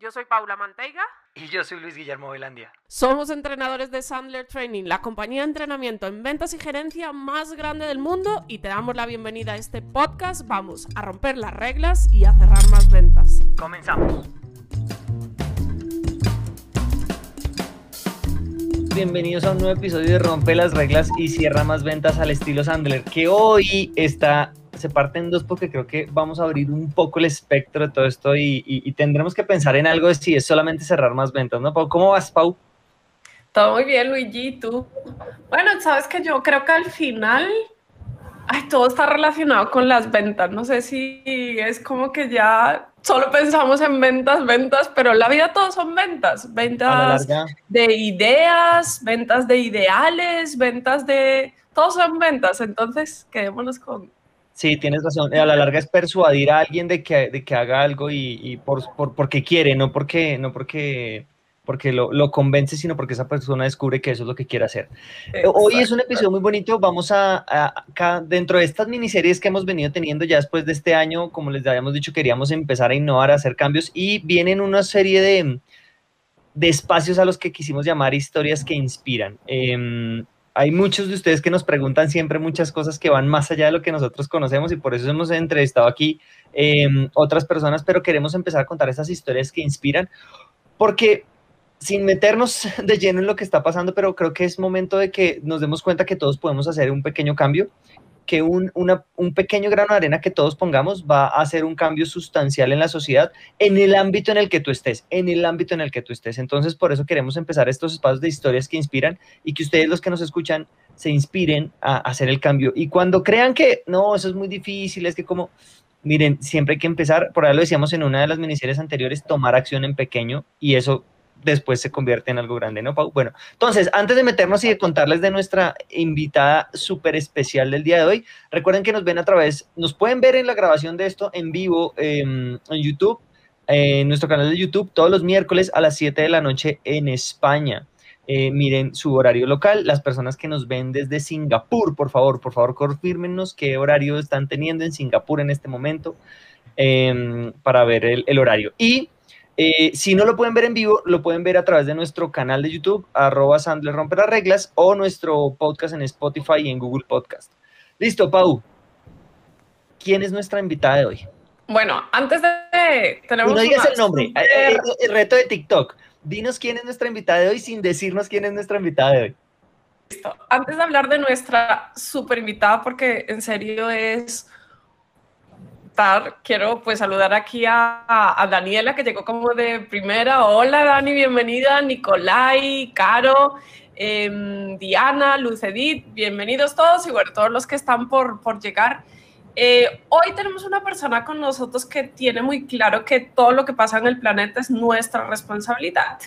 Yo soy Paula Manteiga. Y yo soy Luis Guillermo Velandia. Somos entrenadores de Sandler Training, la compañía de entrenamiento en ventas y gerencia más grande del mundo y te damos la bienvenida a este podcast. Vamos a romper las reglas y a cerrar más ventas. Comenzamos. Bienvenidos a un nuevo episodio de Rompe las reglas y cierra más ventas al estilo Sandler, que hoy está se parte en dos porque creo que vamos a abrir un poco el espectro de todo esto y, tendremos que pensar en algo de si es solamente cerrar más ventas, ¿no? ¿Cómo vas, Pau? Todo muy bien, Luigi, ¿tú? Bueno, sabes que yo creo que al final ay, todo está relacionado con las ventas. No sé si es como que ya solo pensamos en ventas, ventas, pero en la vida todo son ventas. Ventas de ideas, ventas de ideales, ventas de... Todos son ventas, entonces quedémonos con, Sí, tienes razón. A la larga es persuadir a alguien de que, de que haga algo y, por, porque quiere, no porque, no porque, porque lo, lo, convence, sino porque esa persona descubre que eso es lo que quiere hacer. Hoy es un episodio muy bonito. Vamos a, dentro de estas miniseries que hemos venido teniendo ya después de este año, como les habíamos dicho, queríamos empezar a innovar, a hacer cambios y vienen una serie de, de espacios a los que quisimos llamar historias que inspiran. Eh, hay muchos de ustedes que nos preguntan siempre muchas cosas que van más allá de lo que nosotros conocemos y por eso hemos entrevistado aquí em, otras personas, pero queremos empezar a contar esas historias que inspiran, porque sin meternos de lleno en lo que está pasando, pero creo que es momento de que nos demos cuenta que todos podemos hacer un pequeño cambio que un, un, pequeño grano de arena que todos pongamos va a hacer un cambio sustancial en la sociedad, en el ámbito en el que tú estés, en el ámbito en el que tú estés. Entonces, por eso queremos empezar estos espacios de historias que inspiran y que ustedes los que nos escuchan se inspiren a hacer el cambio. Y cuando crean que no, eso es muy difícil, es que como, miren, siempre hay que empezar, por ahí lo decíamos en una de las miniseries anteriores, tomar acción en pequeño y eso después se convierte en algo grande, ¿no, Pau? Bueno, entonces, antes de meternos y de contarles de nuestra invitada súper especial del día de hoy, recuerden que nos ven a través, nos pueden ver en la grabación de esto en vivo em, en YouTube, en nuestro canal de YouTube, todos los miércoles a las 7 de la noche en España. Eh, miren su horario local. Las personas que nos ven desde Singapur, por favor, por favor, confirmenos qué horario están teniendo en Singapur en este momento em, para ver el, el horario. Y eh, si no lo pueden ver en vivo, lo pueden ver a través de nuestro canal de YouTube, arroba Sandler las Reglas, o nuestro podcast en Spotify y en Google Podcast. Listo, Pau. ¿Quién es nuestra invitada de hoy? Bueno, antes de... Tenemos no digas el nombre, el, el reto de TikTok. Dinos quién es nuestra invitada de hoy sin decirnos quién es nuestra invitada de hoy. Listo. Antes de hablar de nuestra super invitada, porque en serio es quiero pues saludar aquí a, Daniela que llegó como de primera. Hola Dani, bienvenida. Nicolai, Caro, em, Diana, Lucedit, bienvenidos todos y bueno, todos los que están por, por llegar. Eh, hoy tenemos una persona con nosotros que tiene muy claro que todo lo que pasa en el planeta es nuestra responsabilidad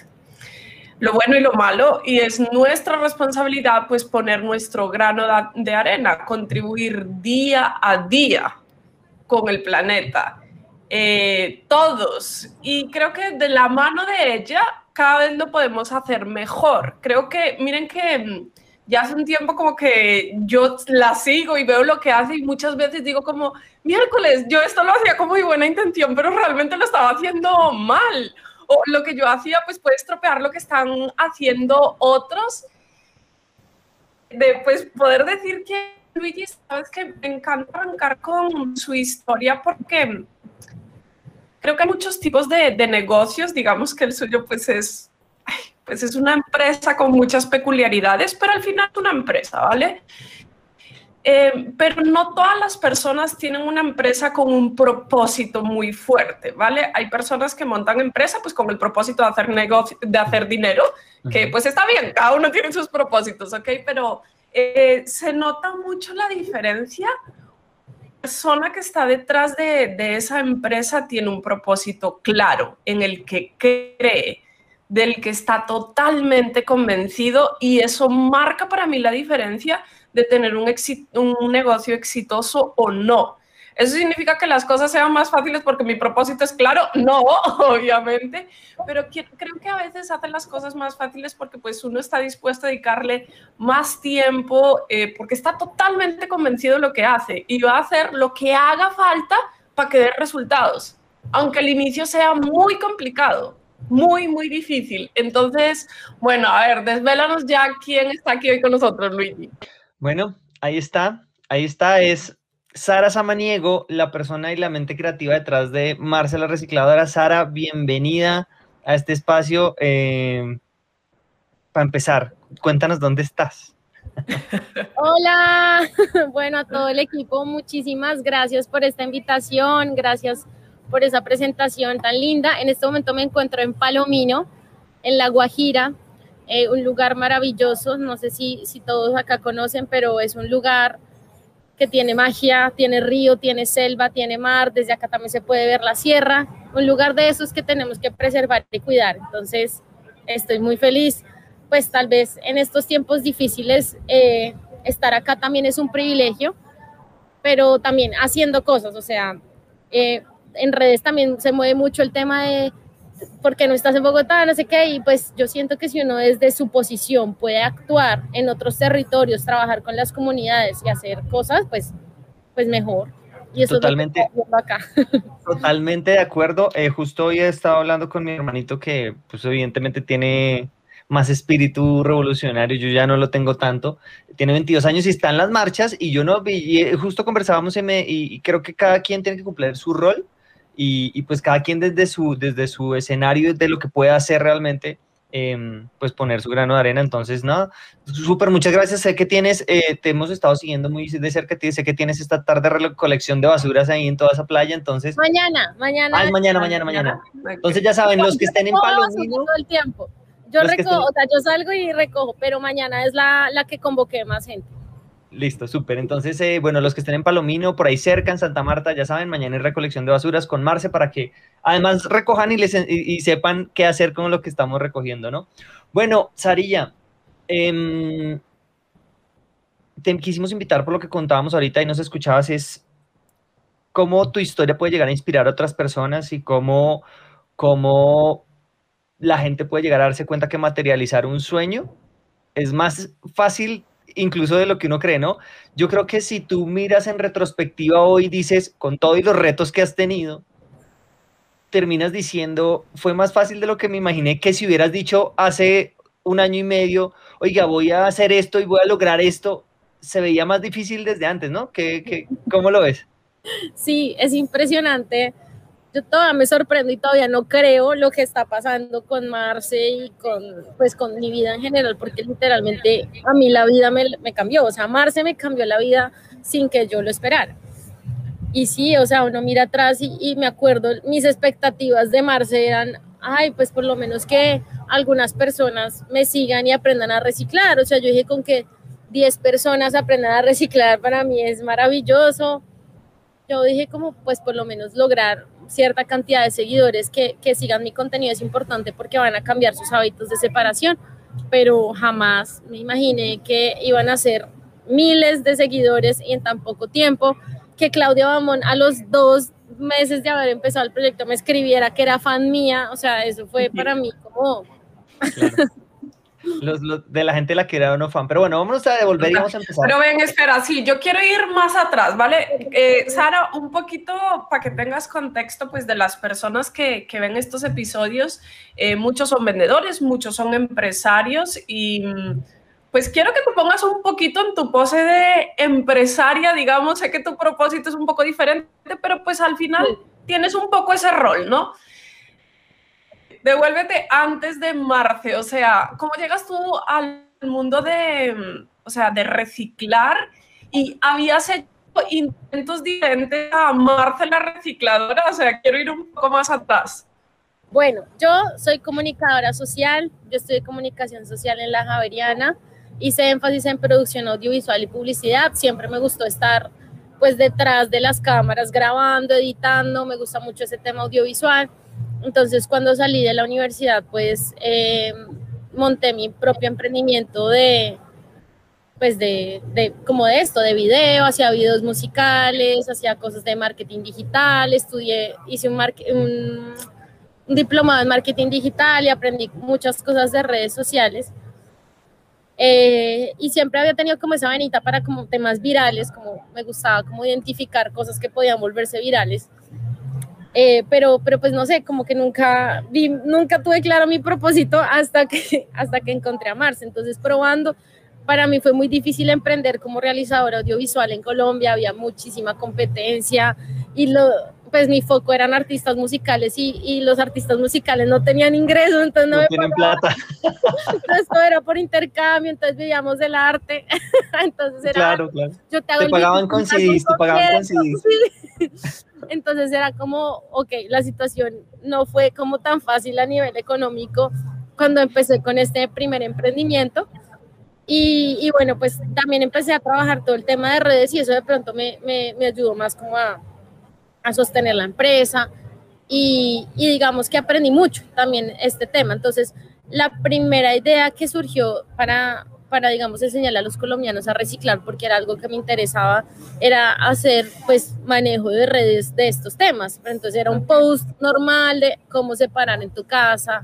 lo bueno y lo malo, y es nuestra responsabilidad pues poner nuestro grano de arena, contribuir día a día con el planeta. Eh, todos. Y creo que de la mano de ella cada vez lo podemos hacer mejor. Creo que, miren que mm, ya hace un tiempo como que yo la sigo y veo lo que hace y muchas veces digo como, miércoles, yo esto lo hacía con muy buena intención, pero realmente lo estaba haciendo mal. O lo que yo hacía pues puede estropear lo que están haciendo otros. De pues poder decir que Luigi, sabes que me encanta arrancar con su historia porque creo que hay muchos tipos de, negocios, digamos que el suyo pues es pues es una empresa con muchas peculiaridades, pero al final es una empresa, ¿vale? Eh, pero no todas las personas tienen una empresa con un propósito muy fuerte, ¿vale? Hay personas que montan empresa pues con el propósito de hacer negocio, de hacer dinero, que pues está bien, cada uno tiene sus propósitos, ¿ok? Pero eh, se nota mucho la diferencia. La persona que está detrás de, esa empresa tiene un propósito claro en el que cree, del que está totalmente convencido y eso marca para mí la diferencia de tener un, un negocio exitoso o no. ¿Eso significa que las cosas sean más fáciles porque mi propósito es claro? No, obviamente, pero creo que a veces hacen las cosas más fáciles porque pues uno está dispuesto a dedicarle más tiempo eh, porque está totalmente convencido de lo que hace y va a hacer lo que haga falta para que dé resultados, aunque el inicio sea muy complicado, muy, muy difícil. Entonces, bueno, a ver, desvélanos ya quién está aquí hoy con nosotros, Luigi. Bueno, ahí está, ahí está, es Sara Samaniego, la persona y la mente creativa detrás de Marcela Recicladora. Sara, bienvenida a este espacio. Eh, para empezar, cuéntanos dónde estás. Hola, bueno, a todo el equipo, muchísimas gracias por esta invitación, gracias por esa presentación tan linda. En este momento me encuentro en Palomino, en La Guajira, eh, un lugar maravilloso, no sé si, si todos acá conocen, pero es un lugar tiene magia, tiene río, tiene selva, tiene mar, desde acá también se puede ver la sierra, un lugar de esos que tenemos que preservar y cuidar. Entonces, estoy muy feliz, pues tal vez en estos tiempos difíciles eh, estar acá también es un privilegio, pero también haciendo cosas, o sea, eh, en redes también se mueve mucho el tema de porque no estás en Bogotá, no sé qué, y pues yo siento que si uno desde su posición puede actuar en otros territorios, trabajar con las comunidades y hacer cosas, pues, pues mejor. Y eso totalmente, es lo que acá. totalmente de acuerdo. Eh, justo hoy he estado hablando con mi hermanito que, pues, evidentemente tiene más espíritu revolucionario, yo ya no lo tengo tanto, tiene 22 años y está en las marchas y yo no vi, eh, justo conversábamos y, y creo que cada quien tiene que cumplir su rol y, pues cada quien desde su, desde su escenario, de lo que puede hacer realmente, em, pues poner su grano de arena. Entonces, nada, súper, muchas gracias. Sé que tienes, eh, te hemos estado siguiendo muy de cerca, sé que tienes esta tarde recolección de basuras ahí en toda esa playa, entonces... Mañana, mañana. Ah, mañana, mañana, mañana. Entonces ya saben, los que estén en Palomino... Todo el tiempo. Yo recojo, o sea, yo salgo y recojo, pero mañana es la, la que convoqué más gente. Listo, súper. Entonces, eh, bueno, los que estén en Palomino, por ahí cerca, en Santa Marta, ya saben, mañana es recolección de basuras con Marce para que además recojan y, les, y, sepan qué hacer con lo que estamos recogiendo, ¿no? Bueno, Sarilla, em, te quisimos invitar por lo que contábamos ahorita y nos escuchabas, es cómo tu historia puede llegar a inspirar a otras personas y cómo, cómo la gente puede llegar a darse cuenta que materializar un sueño es más fácil incluso de lo que uno cree, ¿no? Yo creo que si tú miras en retrospectiva hoy, dices, con todos los retos que has tenido, terminas diciendo, fue más fácil de lo que me imaginé que si hubieras dicho hace un año y medio, oiga, voy a hacer esto y voy a lograr esto, se veía más difícil desde antes, ¿no? ¿Qué, cómo lo ves? Sí, es impresionante yo todavía me sorprendo y todavía no creo lo que está pasando con Marce y con, pues, con mi vida en general, porque literalmente a mí la vida me, me cambió, o sea, Marce me cambió la vida sin que yo lo esperara. Y sí, o sea, uno mira atrás y, y me acuerdo, mis expectativas de Marce eran, ay, pues por lo menos que algunas personas me sigan y aprendan a reciclar, o sea, yo dije con que 10 personas aprendan a reciclar para mí es maravilloso. Yo dije como pues por lo menos lograr cierta cantidad de seguidores que, que sigan mi contenido es importante porque van a cambiar sus hábitos de separación, pero jamás me imaginé que iban a ser miles de seguidores y en tan poco tiempo que Claudia Bamón a los dos meses de haber empezado el proyecto me escribiera que era fan mía, o sea, eso fue para mí como los, de la gente la que era no fan. Pero bueno, vamos a devolver y vamos a empezar. Pero ven, espera, sí, yo quiero ir más atrás, ¿vale? Eh, Sara, un poquito para que tengas contexto, pues de las personas que, que ven estos episodios, eh, muchos son vendedores, muchos son empresarios y pues quiero que te pongas un poquito en tu pose de empresaria, digamos, sé que tu propósito es un poco diferente, pero pues al final tienes un poco ese rol, ¿no? Devuélvete antes de Marce, o sea, ¿cómo llegas tú al mundo de, o sea, de reciclar y habías hecho intentos diferentes a Marce la recicladora? O sea, quiero ir un poco más atrás. Bueno, yo soy comunicadora social, yo estudié comunicación social en la Javeriana, hice énfasis en producción audiovisual y publicidad, siempre me gustó estar pues detrás de las cámaras grabando, editando, me gusta mucho ese tema audiovisual. Entonces cuando salí de la universidad pues eh, monté mi propio emprendimiento de pues de, de, como de esto, de video, hacía videos musicales, hacía cosas de marketing digital, estudié, hice un, diplomado en marketing digital y aprendí muchas cosas de redes sociales. Eh, y siempre había tenido como esa venita para como temas virales, como me gustaba como identificar cosas que podían volverse virales. Eh, pero, pero pues no sé, como que nunca vi, nunca tuve claro mi propósito hasta que, hasta que encontré a Mars. Entonces probando, para mí fue muy difícil emprender como realizadora audiovisual en Colombia, había muchísima competencia y lo, pues mi foco eran artistas musicales y, y los artistas musicales no tenían ingresos, entonces no, no tienen plata. Entonces todo era por intercambio, entonces vivíamos del arte. entonces era, claro, claro. Yo te, te pagaban con CDs, te pagaban con CDs. Entonces era como, ok, la situación no fue como tan fácil a nivel económico cuando empecé con este primer emprendimiento. Y, y, bueno, pues también empecé a trabajar todo el tema de redes y eso de pronto me, me, me ayudó más como a, a sostener la empresa y, y, digamos que aprendí mucho también este tema. Entonces, la primera idea que surgió para, para, digamos, enseñarle a los colombianos a reciclar, porque era algo que me interesaba, era hacer, pues, manejo de redes de estos temas. Entonces, era un post normal de cómo separar en tu casa,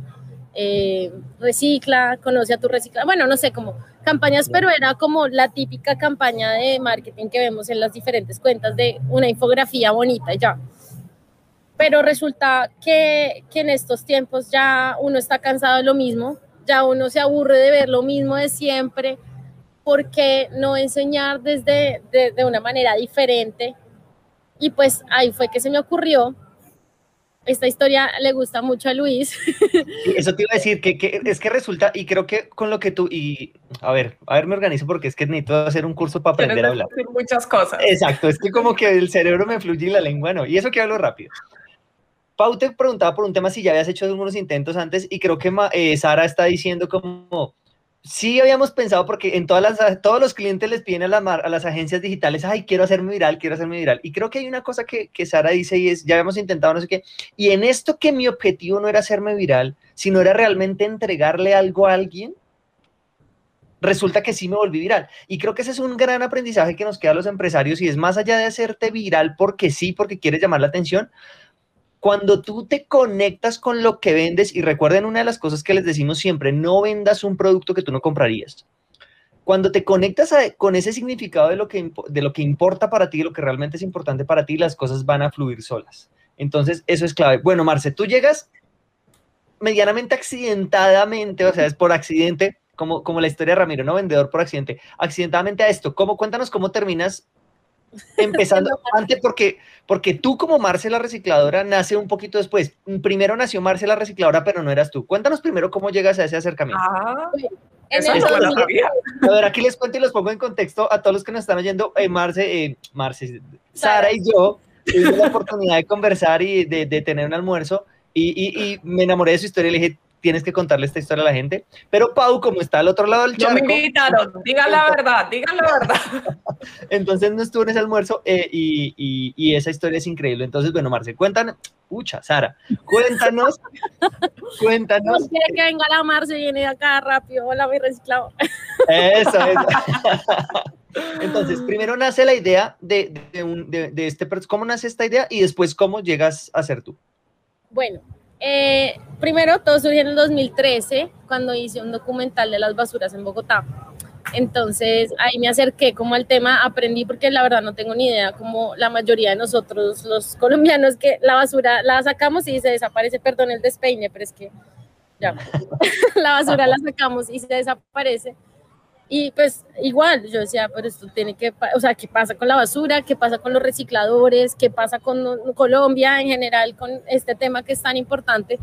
eh, recicla, conoce a tu recicla, bueno, no sé, como campañas, pero era como la típica campaña de marketing que vemos en las diferentes cuentas de una infografía bonita ya. Pero resulta que, que en estos tiempos ya uno está cansado de lo mismo, ya uno se aburre de ver lo mismo de siempre, ¿por qué no enseñar desde de, de una manera diferente? Y pues ahí fue que se me ocurrió esta historia le gusta mucho a Luis. Eso te iba a decir, que, que, es que resulta, y creo que con lo que tú, y a ver, a ver, me organizo porque es que necesito hacer un curso para aprender a hablar. Muchas cosas. Exacto, es que como que el cerebro me fluye y la lengua no, y eso que hablo rápido. Pau te preguntaba por un tema si ya habías hecho algunos intentos antes, y creo que eh, Sara está diciendo como, sí habíamos pensado porque en todas las, todos los clientes les piden a, la, a, las agencias digitales, ay, quiero hacerme viral, quiero hacerme viral. Y creo que hay una cosa que, que Sara dice y es, ya habíamos intentado no sé qué, y en esto que mi objetivo no era hacerme viral, sino era realmente entregarle algo a alguien, resulta que sí me volví viral. Y creo que ese es un gran aprendizaje que nos queda a los empresarios y es más allá de hacerte viral porque sí, porque quieres llamar la atención, cuando tú te conectas con lo que vendes, y recuerden una de las cosas que les decimos siempre, no vendas un producto que tú no comprarías. Cuando te conectas con ese significado de lo, que, de lo que importa para ti, lo que realmente es importante para ti, las cosas van a fluir solas. Entonces, eso es clave. Bueno, Marce, tú llegas medianamente accidentadamente, o sea, es por accidente, como, como la historia de Ramiro, ¿no? Vendedor por accidente, accidentadamente a esto. ¿Cómo, cuéntanos cómo terminas empezando antes porque, porque tú como Marcela Recicladora nace un poquito después. Primero nació Marcela Recicladora, pero no eras tú. Cuéntanos primero cómo llegas a ese acercamiento. Ah, En el eso no lo 2000, sabía. A ver, aquí les cuento y los pongo en contexto a todos los que nos están oyendo. Eh, Marce, eh, Marce, Sara y yo tuvimos la oportunidad de conversar y de, de tener un almuerzo y, y, y me enamoré de su historia y le dije, tienes que contarle esta historia a la gente. Pero Pau, como está al otro lado del No charco, me invitaron, digan la verdad, digan la verdad. entonces no estuvo en ese almuerzo eh, y, y, y esa historia es increíble. Entonces, bueno, Marce, cuéntanos, pucha, Sara, cuéntanos, cuéntanos. no quiere que venga la Marce y viene acá rápido. Hola, mi reciclado. Eso, eso. Entonces, primero nace la idea de, de, un, de, de este, ¿cómo nace esta idea? Y después, ¿cómo llegas a ser tú? Bueno, eh, primero todo surgió en el 2013, cuando hice un documental de las basuras en Bogotá. Entonces ahí me acerqué como al tema, aprendí porque la verdad no tengo ni idea, como la mayoría de nosotros los colombianos, que la basura la sacamos y se desaparece, perdón el despeine, pero es que ya, la basura la sacamos y se desaparece. Y pues igual, yo decía, pero esto tiene que, o sea, ¿qué pasa con la basura? ¿Qué pasa con los recicladores? ¿Qué pasa con Colombia en general con este tema que es tan importante?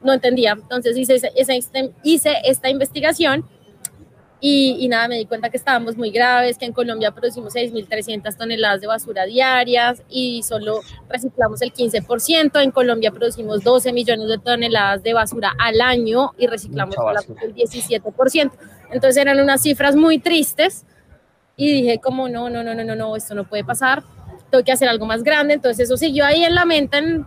no entendía. Entonces hice, esa- esa- hice esta investigación y, y nada, me di cuenta que estábamos muy graves, que en Colombia producimos 6.300 toneladas de basura diarias y solo reciclamos el 15%. En Colombia producimos 12 millones de toneladas de basura al año y reciclamos el 17%. Entonces eran unas cifras muy tristes y dije como no, no, no, no, no, no, esto no puede pasar, tengo que hacer algo más grande. Entonces eso siguió ahí en la mente en-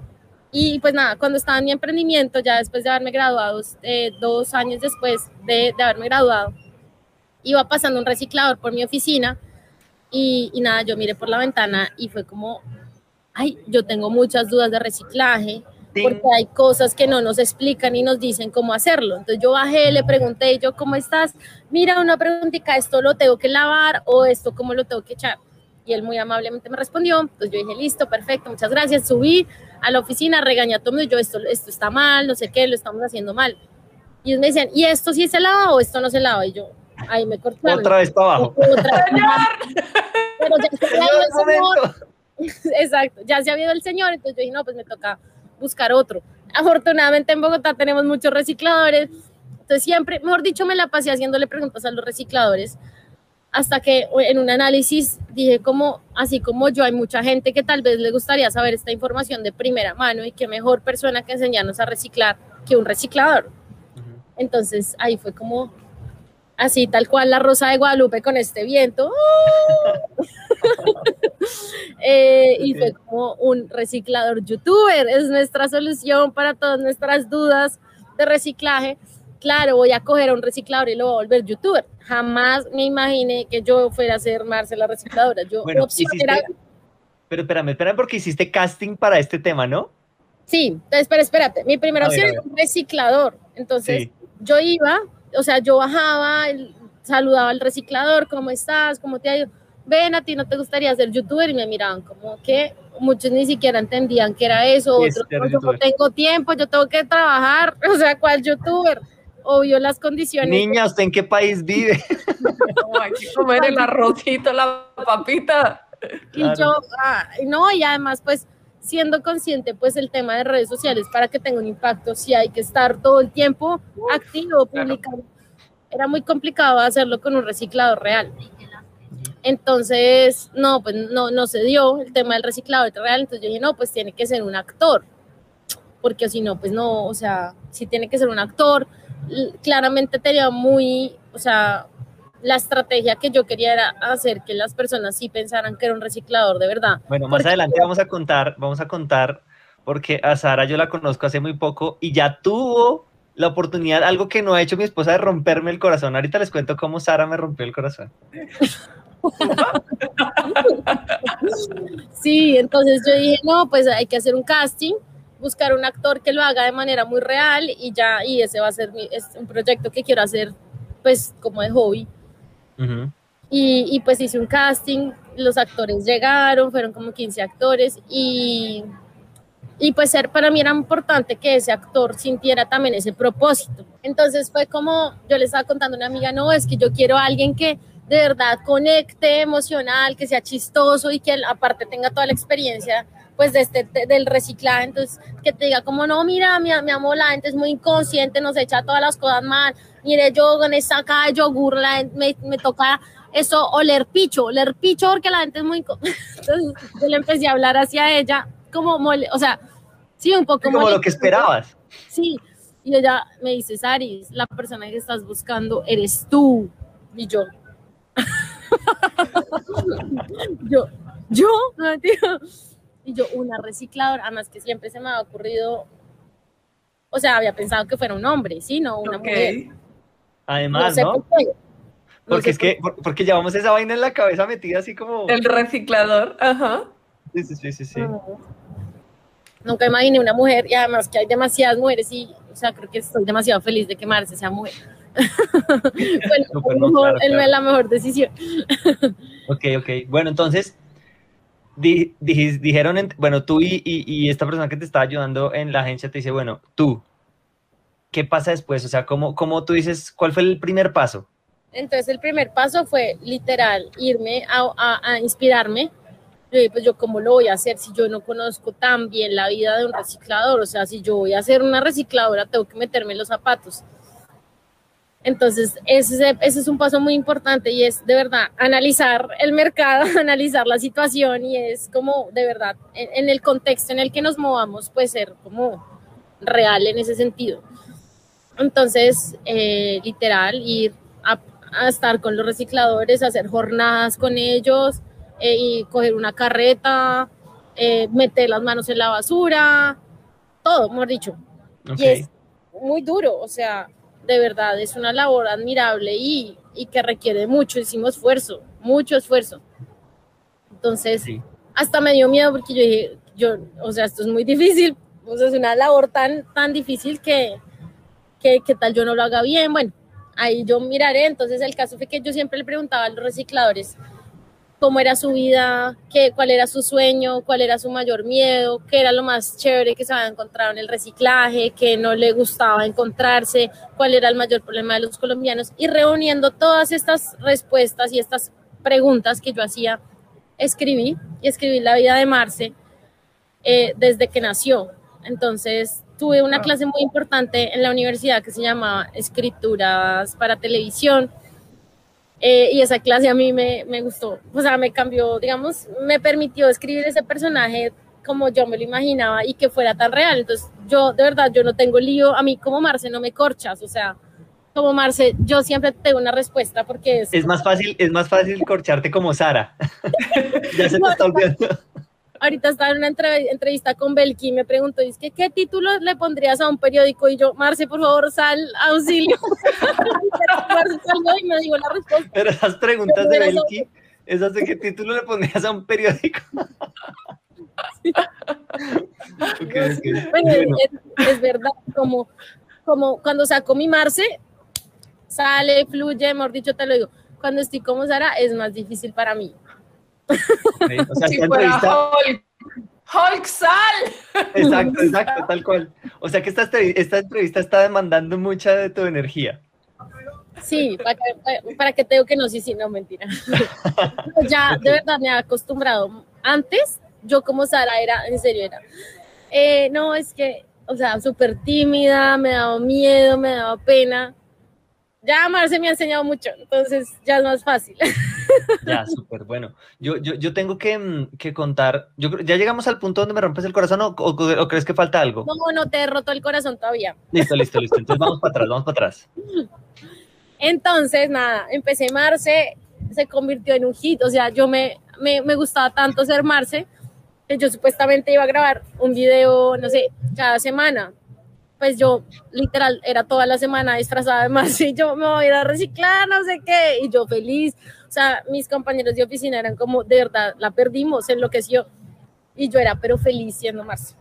y pues nada, cuando estaba en mi emprendimiento, ya después de haberme graduado, eh, dos años después de, de haberme graduado, iba pasando un reciclador por mi oficina y, y nada, yo miré por la ventana y fue como, ay, yo tengo muchas dudas de reciclaje. Porque hay cosas que no nos explican y nos dicen cómo hacerlo. Entonces yo bajé, le pregunté, yo, ¿cómo estás? Mira, una preguntita, ¿esto lo tengo que lavar o esto cómo lo tengo que echar? Y él muy amablemente me respondió, pues yo dije, listo, perfecto, muchas gracias, subí a la oficina, regañé a todo el mundo, yo, esto, esto está mal, no sé qué, lo estamos haciendo mal. Y ellos me decían, ¿y esto sí se lava o esto no se lava? Y yo, ahí me cortaron. Otra vez para abajo. Otra vez. Pero ya se había ido el Señor. Exacto, ya se había ido el señor, entonces yo dije, no, pues me toca buscar otro. Afortunadamente en Bogotá tenemos muchos recicladores, entonces siempre, mejor dicho, me la pasé haciéndole preguntas a los recicladores, hasta que en un análisis dije como, así como yo, hay mucha gente que tal vez le gustaría saber esta información de primera mano y qué mejor persona que enseñarnos a reciclar que un reciclador. Entonces ahí fue como así, tal cual la rosa de Guadalupe con este viento. Eh, y fue como un reciclador youtuber. Es nuestra solución para todas nuestras dudas de reciclaje. Claro, voy a coger a un reciclador y lo voy a volver youtuber. Jamás me imaginé que yo fuera a ser Marcela recicladora. Yo, Bueno, hiciste- era- Pero espérame, espérame porque hiciste casting para este tema, ¿no? Sí, entonces, pero espérate, mi primera A opción era un reciclador. Entonces, Sí. yo iba, o sea, yo bajaba, saludaba al reciclador, ¿cómo estás? ¿Cómo te ha ido? Ven, a ti no te gustaría ser youtuber y me miraban como que muchos ni siquiera entendían que era eso, otros "No, yo no youtuber. tengo tiempo, yo tengo que trabajar, o sea, ¿cuál youtuber? Obvio las condiciones. Niña, ¿usted en qué país vive? No, hay que comer el arrocito, la papita. Y Claro. yo, ah, no, y además, pues, siendo consciente, pues, el tema de redes sociales para que tenga un impacto, sí hay que estar todo el tiempo activo, claro. publicando. Era muy complicado hacerlo con un reciclador real. Entonces, no, pues, no, no se dio el tema del reciclador real, entonces yo dije, no, pues, tiene que ser un actor, porque si no, pues, no, o sea, sí tiene que ser un actor. Claramente tenía muy, o sea, la estrategia que yo quería era hacer que las personas sí pensaran que era un reciclador de verdad. Bueno, más Porque- adelante vamos a contar, vamos a contar, porque a Sara yo la conozco hace muy poco y ya tuvo la oportunidad, algo que no ha hecho mi esposa, de romperme el corazón. Ahorita les cuento cómo Sara me rompió el corazón. Sí, entonces yo dije, no, pues hay que hacer un casting, buscar un actor que lo haga de manera muy real y ya, y ese va a ser mi, es un proyecto que quiero hacer pues como de hobby. Ujú. Y, y, pues hice un casting, los actores llegaron, fueron como 15 actores y, y pues ser, para mí era importante que ese actor sintiera también ese propósito. Entonces fue como, yo le estaba contando a una amiga, no, es que yo quiero a alguien que de verdad conecte emocional, que sea chistoso y que aparte tenga toda la experiencia pues de este, de- del reciclaje, entonces que te diga como no, mira, mi, mi amor, la gente es muy inconsciente, nos echa todas las cosas mal, mire, yo con esta caja de yogur la, me, me toca eso, oler picho, oler picho porque la gente es muy... inco- Entonces yo le empecé a hablar hacia ella como, mole, o sea, sí, un poco Como lo que esperabas. Sí, y ella me dice, Saris, la persona que estás buscando eres tú. Y yo, yo, yo, no, tío. Y yo, una recicladora, además que siempre se me ha ocurrido, o sea, había pensado que fuera un hombre, ¿sí? No una mujer. Además, sé ¿no? por qué. No Porque sé es que, por- porque llevamos esa vaina en la cabeza metida así como... El reciclador, ajá. Sí, sí, sí, sí, sí. Nunca imaginé una mujer y además que hay demasiadas mujeres y, o sea, creo que estoy demasiado feliz de que Marce sea mujer. Fue la Súper, no, mejor- claro, claro. la mejor decisión. Ok, ok. Bueno, entonces, di- dijis- dijeron, en- bueno, tú y, y- y esta persona que te está ayudando en la agencia te dice, bueno, tú, ¿qué pasa después? O sea, ¿cómo, cómo tú dices, cuál fue el primer paso? Entonces el primer paso fue literal irme a, a- a inspirarme Yo dije, pues yo cómo lo voy a hacer si yo no conozco tan bien la vida de un reciclador, o sea, si yo voy a hacer una recicladora, tengo que meterme en los zapatos. Entonces, ese, ese es un paso muy importante y es de verdad analizar el mercado, analizar la situación y es como de verdad en, en el contexto en el que nos movamos, pues ser como real en ese sentido. Entonces, eh, literal, ir a, a estar con los recicladores, hacer jornadas con ellos eh, y coger una carreta, eh, meter las manos en la basura, todo, mejor dicho. Ok. Y es muy duro, o sea, de verdad, es una labor admirable y, y que requiere muchísimo esfuerzo, mucho esfuerzo. Entonces, Sí. hasta me dio miedo porque yo dije, yo, o sea, esto es muy difícil, o sea, es una labor tan, tan difícil que, que, que tal yo no lo haga bien, bueno, ahí yo miraré, entonces el caso fue que yo siempre le preguntaba a los recicladores cómo era su vida, qué, cuál era su sueño, cuál era su mayor miedo, qué era lo más chévere que se había encontrado en el reciclaje, qué no le gustaba encontrarse, cuál era el mayor problema de los colombianos y reuniendo todas estas respuestas y estas preguntas que yo hacía, escribí y escribí la vida de Marce eh, desde que nació. Entonces tuve una clase muy importante en la universidad que se llamaba Escrituras para Televisión. Eh, y esa clase a mí me, me gustó, o sea, me cambió, digamos, me permitió escribir ese personaje como yo me lo imaginaba y que fuera tan real. Entonces, yo, de verdad, yo no tengo lío, a mí como Marce no me corchas, o sea, como Marce, yo siempre tengo una respuesta porque es... Es más fácil, es más fácil corcharte como Sara. ya se te está olvidando. Ahorita estaba en una entre- entrevista con Belki y me preguntó, que, ¿qué título le pondrías a un periódico? Y yo, Marce, por favor, sal, auxilio. Y me dijo la respuesta. Pero esas preguntas de Belki, esas de qué título le pondrías a un periódico. Bueno, Bueno, es, es verdad, como, como cuando saco mi Marce, sale, fluye, mejor dicho, te lo digo. Cuando estoy como Sara, es más difícil para mí. O sea, Si esta fuera entrevista, Hulk, Hulk sal. exacto, exacto, tal cual. O sea que esta, esta entrevista está demandando mucha de tu energía. Sí, para que, para- para que te digo que no, sí, sí, no, mentira. ya, de verdad, me he acostumbrado. Antes, yo como Sara era, en serio, era, eh, no, es que, o sea, súper tímida, me daba miedo, me daba pena. Ya Marce me ha enseñado mucho, entonces ya es más fácil. Ya, súper bueno. Yo, yo, yo tengo que, mm, que contar, yo, ¿ya llegamos al punto donde me rompes el corazón o, o- o crees que falta algo? No, no te he roto el corazón todavía. Listo, listo, listo. Entonces vamos para atrás, vamos para atrás. Entonces, nada, empecé Marce, se convirtió en un hit, o sea, yo me, me, me gustaba tanto ser Marce, que yo supuestamente iba a grabar un video, no sé, cada semana. Pues yo, literal, era toda la semana disfrazada de Marce y yo me voy a ir a reciclar, no sé qué, y yo feliz. O sea, mis compañeros de oficina eran como, de verdad, la perdimos, enloqueció. Y yo era, pero feliz siendo Marce.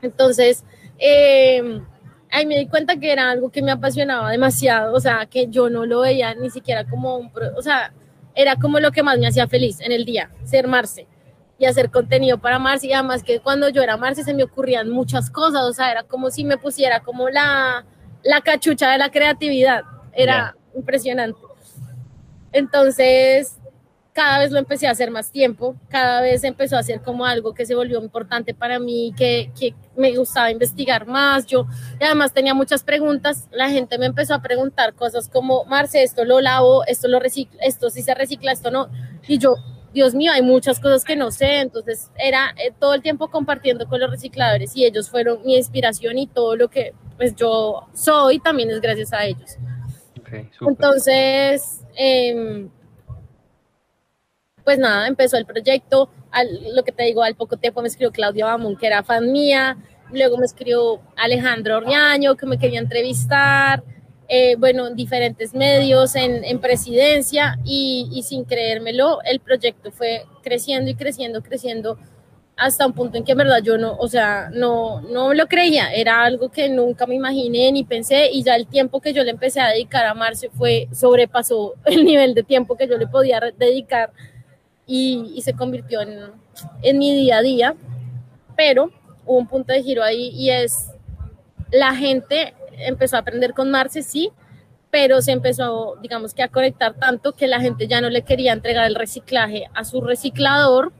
Entonces, eh, ahí me di cuenta que era algo que me apasionaba demasiado, o sea, que yo no lo veía ni siquiera como un, o sea, era como lo que más me hacía feliz en el día, ser Marce y hacer contenido para Marce y además que cuando yo era Marce se me ocurrían muchas cosas, o sea, era como si me pusiera como la, la cachucha de la creatividad, era impresionante. Entonces, cada vez lo empecé a hacer más tiempo, cada vez empezó a ser como algo que se volvió importante para mí, que, que me gustaba investigar más, yo y además tenía muchas preguntas, la gente me empezó a preguntar cosas como, Marce, esto lo lavo, esto lo recicla, esto sí se recicla, esto no, y yo, Dios mío, hay muchas cosas que no sé, entonces era eh, todo el tiempo compartiendo con los recicladores y ellos fueron mi inspiración y todo lo que pues yo soy también es gracias a ellos. Ok, súper. Entonces, em, pues nada, empezó el proyecto. Al- lo que te digo, al poco tiempo me escribió Claudia Bamón, que era fan mía. Luego me escribió Alejandro Orñaño, que me quería entrevistar. Eh, bueno, en diferentes medios, en, en presidencia, y, y sin creérmelo, el proyecto fue creciendo y creciendo, creciendo hasta un punto en que en verdad yo no, o sea, no, no lo creía, era algo que nunca me imaginé ni pensé y ya el tiempo que yo le empecé a dedicar a Marce fue, sobrepasó el nivel de tiempo que yo le podía dedicar y, y se convirtió en, en mi día a día, pero hubo un punto de giro ahí y es la gente empezó a aprender con Marce, sí, pero se empezó, digamos que a conectar tanto que la gente ya no le quería entregar el reciclaje a su reciclador,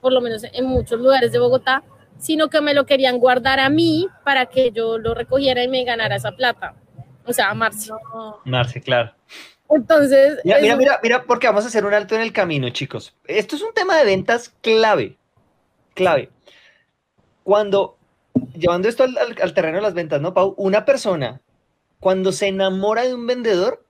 por lo menos en muchos lugares de Bogotá, sino que me lo querían guardar a mí para que yo lo recogiera y me ganara esa plata. O sea, Marce. Marce, claro. Entonces. Mira, mira, mira, mira, porque vamos a hacer un alto en el camino, chicos. Esto es un tema de ventas clave. Clave. Cuando, llevando esto al, al terreno de las ventas, ¿no, Pau? Una persona, cuando se enamora de un vendedor,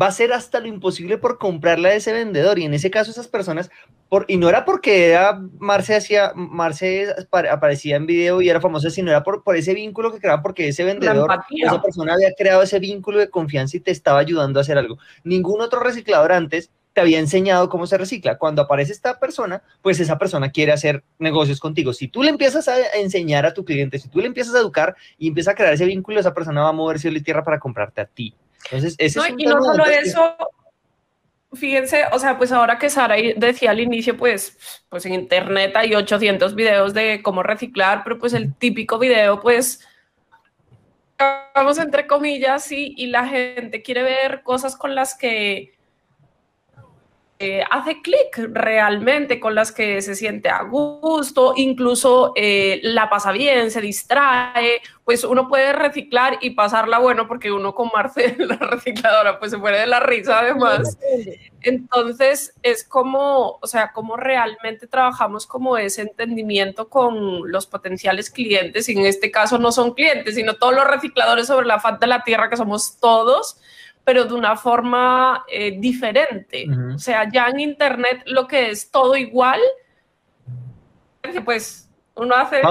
va a ser hasta lo imposible por comprarle a ese vendedor. Y en ese caso, esas personas, por, y no era porque era Marce hacía, Marce aparecía en video y era famosa, sino era por, por ese vínculo que creaba, porque ese vendedor, esa persona había creado ese vínculo de confianza y te estaba ayudando a hacer algo. Ningún otro reciclador antes te había enseñado cómo se recicla. Cuando aparece esta persona, pues esa persona quiere hacer negocios contigo. Si tú le empiezas a enseñar a tu cliente, si tú le empiezas a educar y empiezas a crear ese vínculo, esa persona va a mover cielo y tierra para comprarte a ti. Entonces, ese no, es un y no solo eso, fíjense, o sea, pues ahora que Sara decía al inicio, pues, pues en internet hay 800 videos de cómo reciclar, pero pues el típico video, pues, vamos entre comillas, y, y la gente quiere ver cosas con las que eh, hace clic realmente, con las que se siente a gusto, incluso eh, la pasa bien, se distrae, pues uno puede reciclar y pasarla bueno porque uno con Marce, la recicladora, pues se muere de la risa además. Entonces es como, o sea, como realmente trabajamos como ese entendimiento con los potenciales clientes, y en este caso no son clientes, sino todos los recicladores sobre la faz de la tierra que somos todos pero de una forma eh, diferente. O sea, ya en Internet lo que es todo igual, pues uno hace...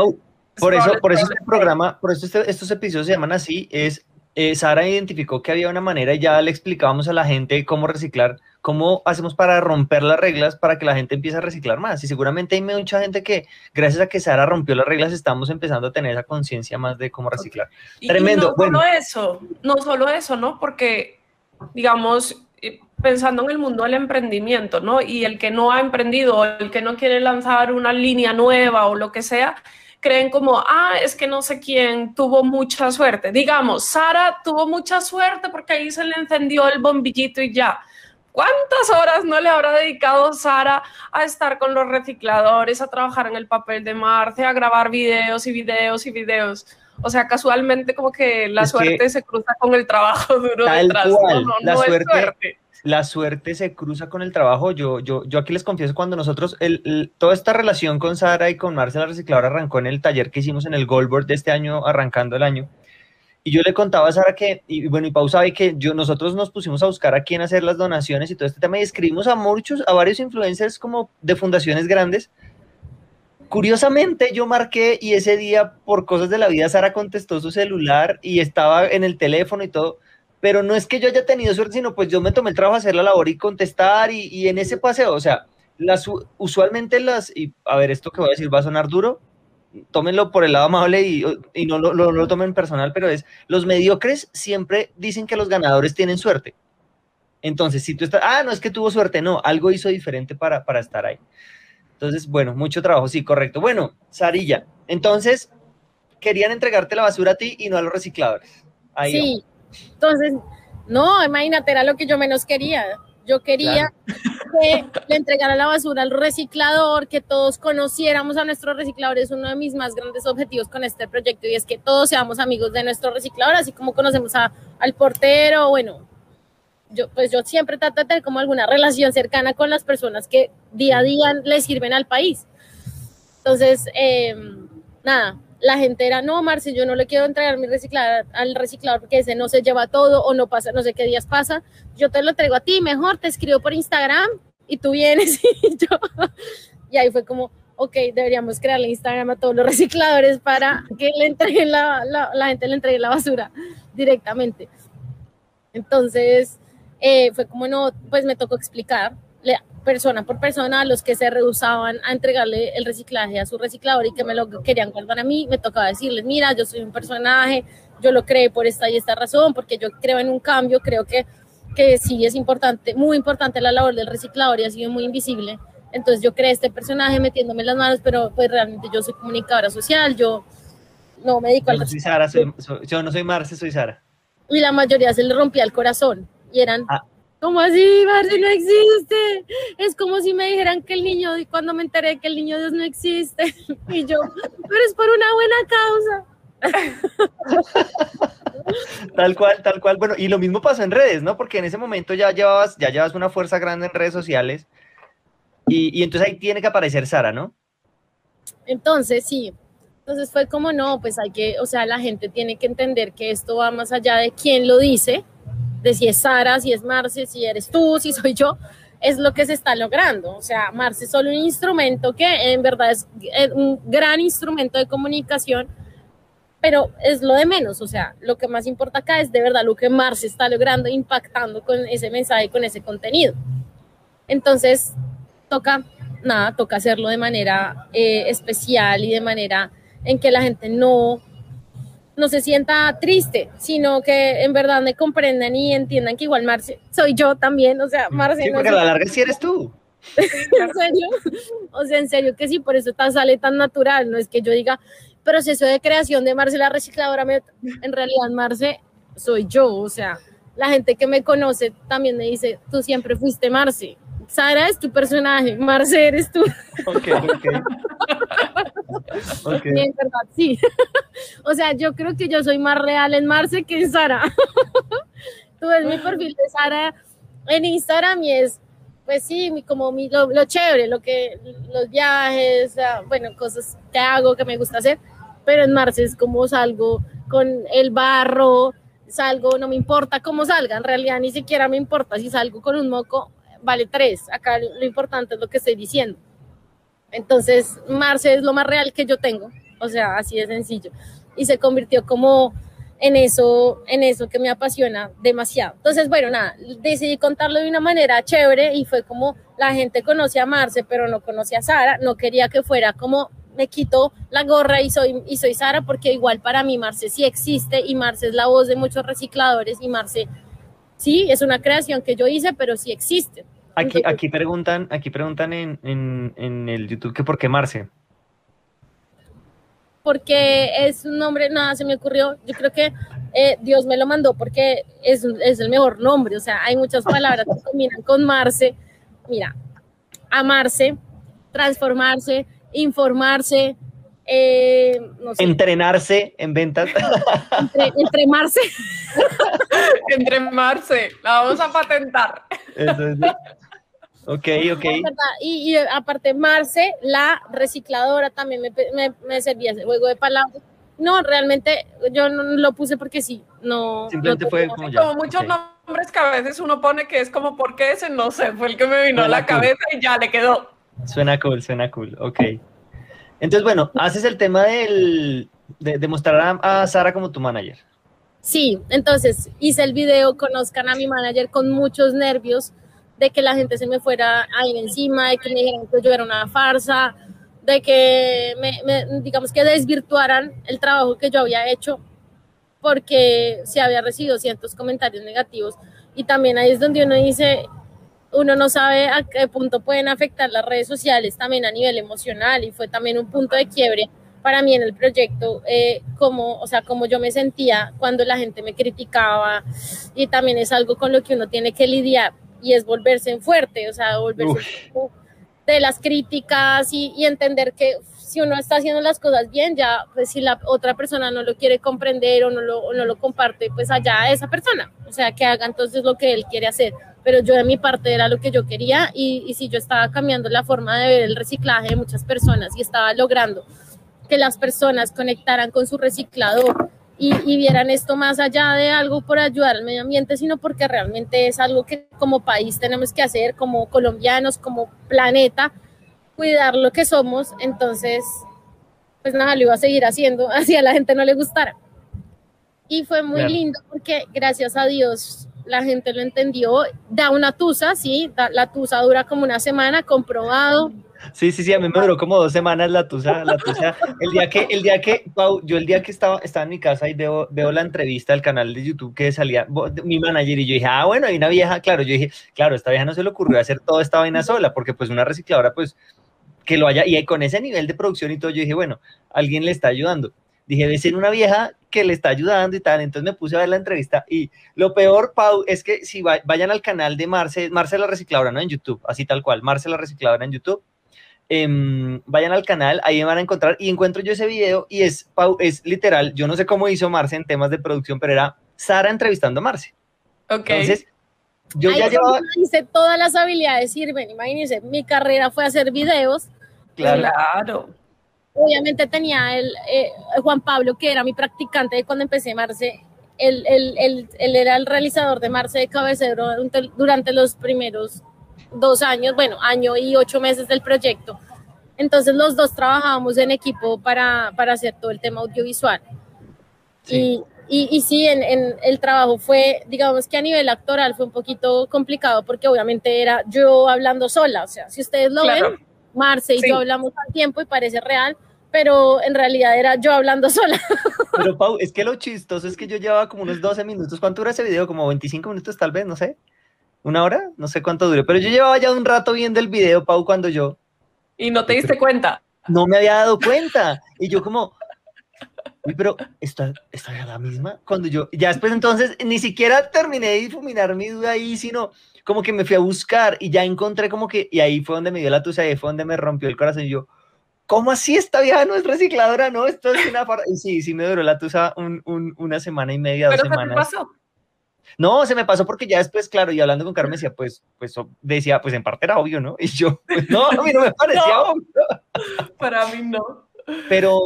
por eso, por eso este programa, por eso este, estos episodios se llaman así, es eh, Sara identificó que había una manera y ya le explicábamos a la gente cómo reciclar, cómo hacemos para romper las reglas para que la gente empiece a reciclar más. Y seguramente hay mucha gente que, gracias a que Sara rompió las reglas, estamos empezando a tener esa conciencia más de cómo reciclar. Tremendo. no solo eso, no solo eso, ¿no? Porque digamos, eh, pensando en el mundo del emprendimiento, ¿no? Y el que no ha emprendido, el que no quiere lanzar una línea nueva o lo que sea, creen como, ah, es que no sé quién tuvo mucha suerte. Digamos, Sara tuvo mucha suerte porque ahí se le encendió el bombillito y ya. ¿Cuántas horas no le habrá dedicado Sara a estar con los recicladores, a trabajar en el papel de Marce, a grabar videos y videos y videos? O sea, casualmente como que la suerte se cruza con el trabajo duro detrás. No, no, la suerte, La suerte se cruza con el trabajo. Yo, yo, yo aquí les confieso, cuando nosotros, el, toda esta relación con Sara y con Marcela Recicladora arrancó en el taller que hicimos en el Goldboard de este año, arrancando el año. Y yo le contaba a Sara que, y bueno, y Pau sabe que yo, nosotros nos pusimos a buscar a quién hacer las donaciones y todo este tema y escribimos a muchos, a varios influencers como de fundaciones grandes Curiosamente yo marqué y ese día por cosas de la vida Sara contestó su celular y estaba en el teléfono y todo, pero no es que yo haya tenido suerte, sino pues yo me tomé el trabajo de hacer la labor y contestar y, en ese paseo, o sea, las, usualmente las, y a ver, esto que voy a decir va a sonar duro, tómenlo por el lado amable y, no lo, tomen personal, pero es, los mediocres siempre dicen que los ganadores tienen suerte. Entonces, si tú estás, ah, no es que tuvo suerte, no, algo hizo diferente para, para estar ahí. Entonces, bueno, mucho trabajo, sí, correcto. Bueno, Sarilla, entonces querían entregarte la basura a ti y no a los recicladores. Ahí sí, entonces, no, imagínate, era lo que yo menos quería. Yo quería que le entregara la basura al reciclador, que todos conociéramos a nuestros recicladores. Es uno de mis más grandes objetivos con este proyecto y es que todos seamos amigos de nuestro reciclador, así como conocemos a, al portero, bueno, yo, pues yo siempre trato de tener como alguna relación cercana con las personas que día a día le sirven al país. Entonces, em, nada, la gente era, no, Marce, yo no le quiero entregar mi reciclador al reciclador porque ese no se lleva todo o no pasa, no sé qué días pasa. Yo te lo traigo a ti, mejor te escribo por Instagram y tú vienes y yo. Y ahí fue como, ok, deberíamos crearle Instagram a todos los recicladores para que le entreguen la, la, la gente le entregue la basura directamente. Entonces, eh, fue como no, pues me tocó explicar persona por persona a los que se rehusaban a entregarle el reciclaje a su reciclador y que me lo querían guardar a mí, me tocaba decirles, mira, yo soy un personaje, yo lo creé por esta y esta razón, porque yo creo en un cambio, creo que, que sí es importante, muy importante la labor del reciclador y ha sido muy invisible. Entonces yo creé este personaje metiéndome las manos, pero pues realmente yo soy comunicadora social, yo no me dedico yo al... Soy Sara, yo no soy Marce, soy Sara. Y la mayoría se le rompía el corazón y eran, ah. ¿Cómo así, Marce no existe? Es como si me dijeran que el niño, cuando me enteré que el niño Dios no existe, y yo, pero es por una buena causa. tal cual, tal cual. Bueno, y lo mismo pasó en redes, ¿no? Porque en ese momento ya llevabas, ya llevas una fuerza grande en redes sociales. Y, y entonces ahí tiene que aparecer Sara, ¿no? Entonces, sí. Entonces fue como, no, pues hay que, o sea, la gente tiene que entender que esto va más allá de quién lo dice, de si es Sara, si es Marce, si eres tú, si soy yo, es lo que se está logrando. O sea, Marce es solo un instrumento que en verdad es un gran instrumento de comunicación, pero es lo de menos. O sea, lo que más importa acá es de verdad lo que Marce está logrando, impactando con ese mensaje, con ese contenido. Entonces, toca, nada, toca hacerlo de manera eh, especial y de manera en que la gente no, no se sienta triste, sino que en verdad me comprendan y entiendan que igual Marce soy yo también, o sea, Marce sí, porque a la larga sí eres tú. ¿En serio? O sea, en serio que sí, por eso tan sale tan natural, no es que yo diga proceso de creación de Marce la recicladora, en realidad Marce soy yo, o sea, la gente que me conoce también me dice, tú siempre fuiste Marce, Sara es tu personaje, Marce eres tú. Ok, ok. okay. En verdad, sí. o sea, yo creo que yo soy más real en Marce que en Sara. tú ves mi perfil de Sara en Instagram y es, pues sí, como mi, lo, chévere, lo que, los viajes, bueno, cosas que hago, que me gusta hacer, pero en Marce es como salgo con el barro, salgo, no me importa cómo salga, en realidad ni siquiera me importa si salgo con un moco vale tres. Acá lo importante es lo que estoy diciendo. Entonces, Marce es lo más real que yo tengo. O sea, así de sencillo. Y se convirtió como en eso, en eso que me apasiona demasiado. Entonces, bueno, nada, decidí contarlo de una manera chévere y fue como la gente conoce a Marce, pero no conoce a Sara. No quería que fuera como me quito la gorra y soy, y soy Sara, porque igual para mí Marce sí existe y Marce es la voz de muchos recicladores y Marce sí es una creación que yo hice, pero sí existe. Aquí, aquí preguntan, aquí preguntan en, en, el YouTube que por qué Marce. Porque es un nombre, nada, se me ocurrió. Yo creo que eh, Dios me lo mandó porque es, es, el mejor nombre. O sea, hay muchas palabras que combinan con Marce. Mira, amarse, transformarse, informarse, eh, Entrenarse en ventas. Entre, entremarse. entremarse. La vamos a patentar. Eso es. Ok, ok. Y, aparte, Marce, la recicladora, también me, me, servía ese juego de palabras. No, realmente yo no lo puse porque sí, no. Simplemente fue como, como muchos nombres que a veces uno pone que es como, ¿por qué ese? No sé, fue el que me vino a la cabeza y ya le quedó. Suena cool, suena cool, ok. Entonces, bueno, haces el tema del, de, de mostrar a, a Sara como tu manager. Sí, entonces hice el video, conozcan a mi manager con muchos nervios de que la gente se me fuera a ir encima, de que me dijeran que yo era una farsa, de que me, digamos que desvirtuaran el trabajo que yo había hecho porque se había recibido cientos comentarios negativos. Y también ahí es donde uno dice uno no sabe a qué punto pueden afectar las redes sociales también a nivel emocional y fue también un punto de quiebre para mí en el proyecto, eh, como, o sea, como yo me sentía cuando la gente me criticaba y también es algo con lo que uno tiene que lidiar y es volverse en fuerte, o sea, volverse de las críticas y, y, entender que si uno está haciendo las cosas bien, ya, pues si la otra persona no lo quiere comprender o no lo, o no lo comparte, pues allá esa persona, o sea, que haga entonces lo que él quiere hacer. Pero yo de mi parte era lo que yo quería y, y si yo estaba cambiando la forma de ver el reciclaje de muchas personas y estaba logrando que las personas conectaran con su reciclador y, vieran esto más allá de algo por ayudar al medio ambiente, sino porque realmente es algo que como país tenemos que hacer, como colombianos, como planeta, cuidar lo que somos. Entonces, pues nada, lo iba a seguir haciendo, así a la gente no le gustara. Y fue muy lindo porque gracias a Dios la gente lo entendió. Da una tusa, sí, la tusa dura como una semana, comprobado Sí, sí, sí, a mí me duró como dos semanas la tusa, la tusa. El día que, el día que, Pau, yo el día que estaba, estaba en mi casa y veo, veo la entrevista del canal de YouTube que salía mi manager y yo dije, ah, bueno, hay una vieja, claro, yo dije, claro, esta vieja no se le ocurrió hacer toda esta vaina sola, porque pues una recicladora, pues, que lo haya, y con ese nivel de producción y todo, yo dije, bueno, alguien le está ayudando. Dije, debe ser una vieja que le está ayudando y tal. Entonces me puse a ver la entrevista y lo peor, Pau, es que si vayan al canal de Marce, Marce la recicladora, ¿no? En YouTube, así tal cual, Marce la recicladora en YouTube. Em, vayan al canal, ahí me van a encontrar y encuentro yo ese video y es, Pau, es literal, yo no sé cómo hizo Marce en temas de producción, pero era Sara entrevistando a Marce. Ok. Entonces, yo Ahí ya llevaba... hice todas las habilidades sirven. Imagínense, mi carrera fue hacer videos. Claro, Claro. Obviamente tenía el eh, Juan Pablo, que era mi practicante de cuando empecé Marce. Él, él- él- él era el realizador de Marce de Cabecero durante- los primeros dos años, bueno, año y ocho meses del proyecto. Entonces los dos trabajábamos en equipo para, para hacer todo el tema audiovisual. Sí. Y, y, y sí, en, en el trabajo fue, digamos que a nivel actoral fue un poquito complicado porque obviamente era yo hablando sola, o sea, si ustedes lo Claro. ven, Marce y Sí. yo hablamos al tiempo y parece real, pero en realidad era yo hablando sola. pero Pau, es que lo chistoso es que yo llevaba como unos 12 minutos. ¿Cuánto dura ese video? Como 25 minutos tal vez, no sé. ¿Una hora? No sé cuánto dure. Pero yo llevaba ya un rato viendo el video, Pau, cuando yo Y no te diste cuenta. no me había dado cuenta. Y yo como, uy, pero ¿esta, esta era la misma? Cuando yo, ya después entonces, ni siquiera terminé de difuminar mi duda ahí, sino como que me fui a buscar y ya encontré como que, y ahí fue donde me dio la tusa, y ahí fue donde me rompió el corazón. Y yo, ¿cómo así esta vieja no es recicladora? No, esto es una... far-". Y sí, sí me duró la tusa un- un- una semana y media, dos Pero ¿qué te semanas. pasó? No, se me pasó porque ya después, claro, y hablando con Carmen decía, pues, pues decía, pues en parte era obvio, ¿no? Y yo, pues, no, a mí no me parecía No. obvio. Para mí no. Pero,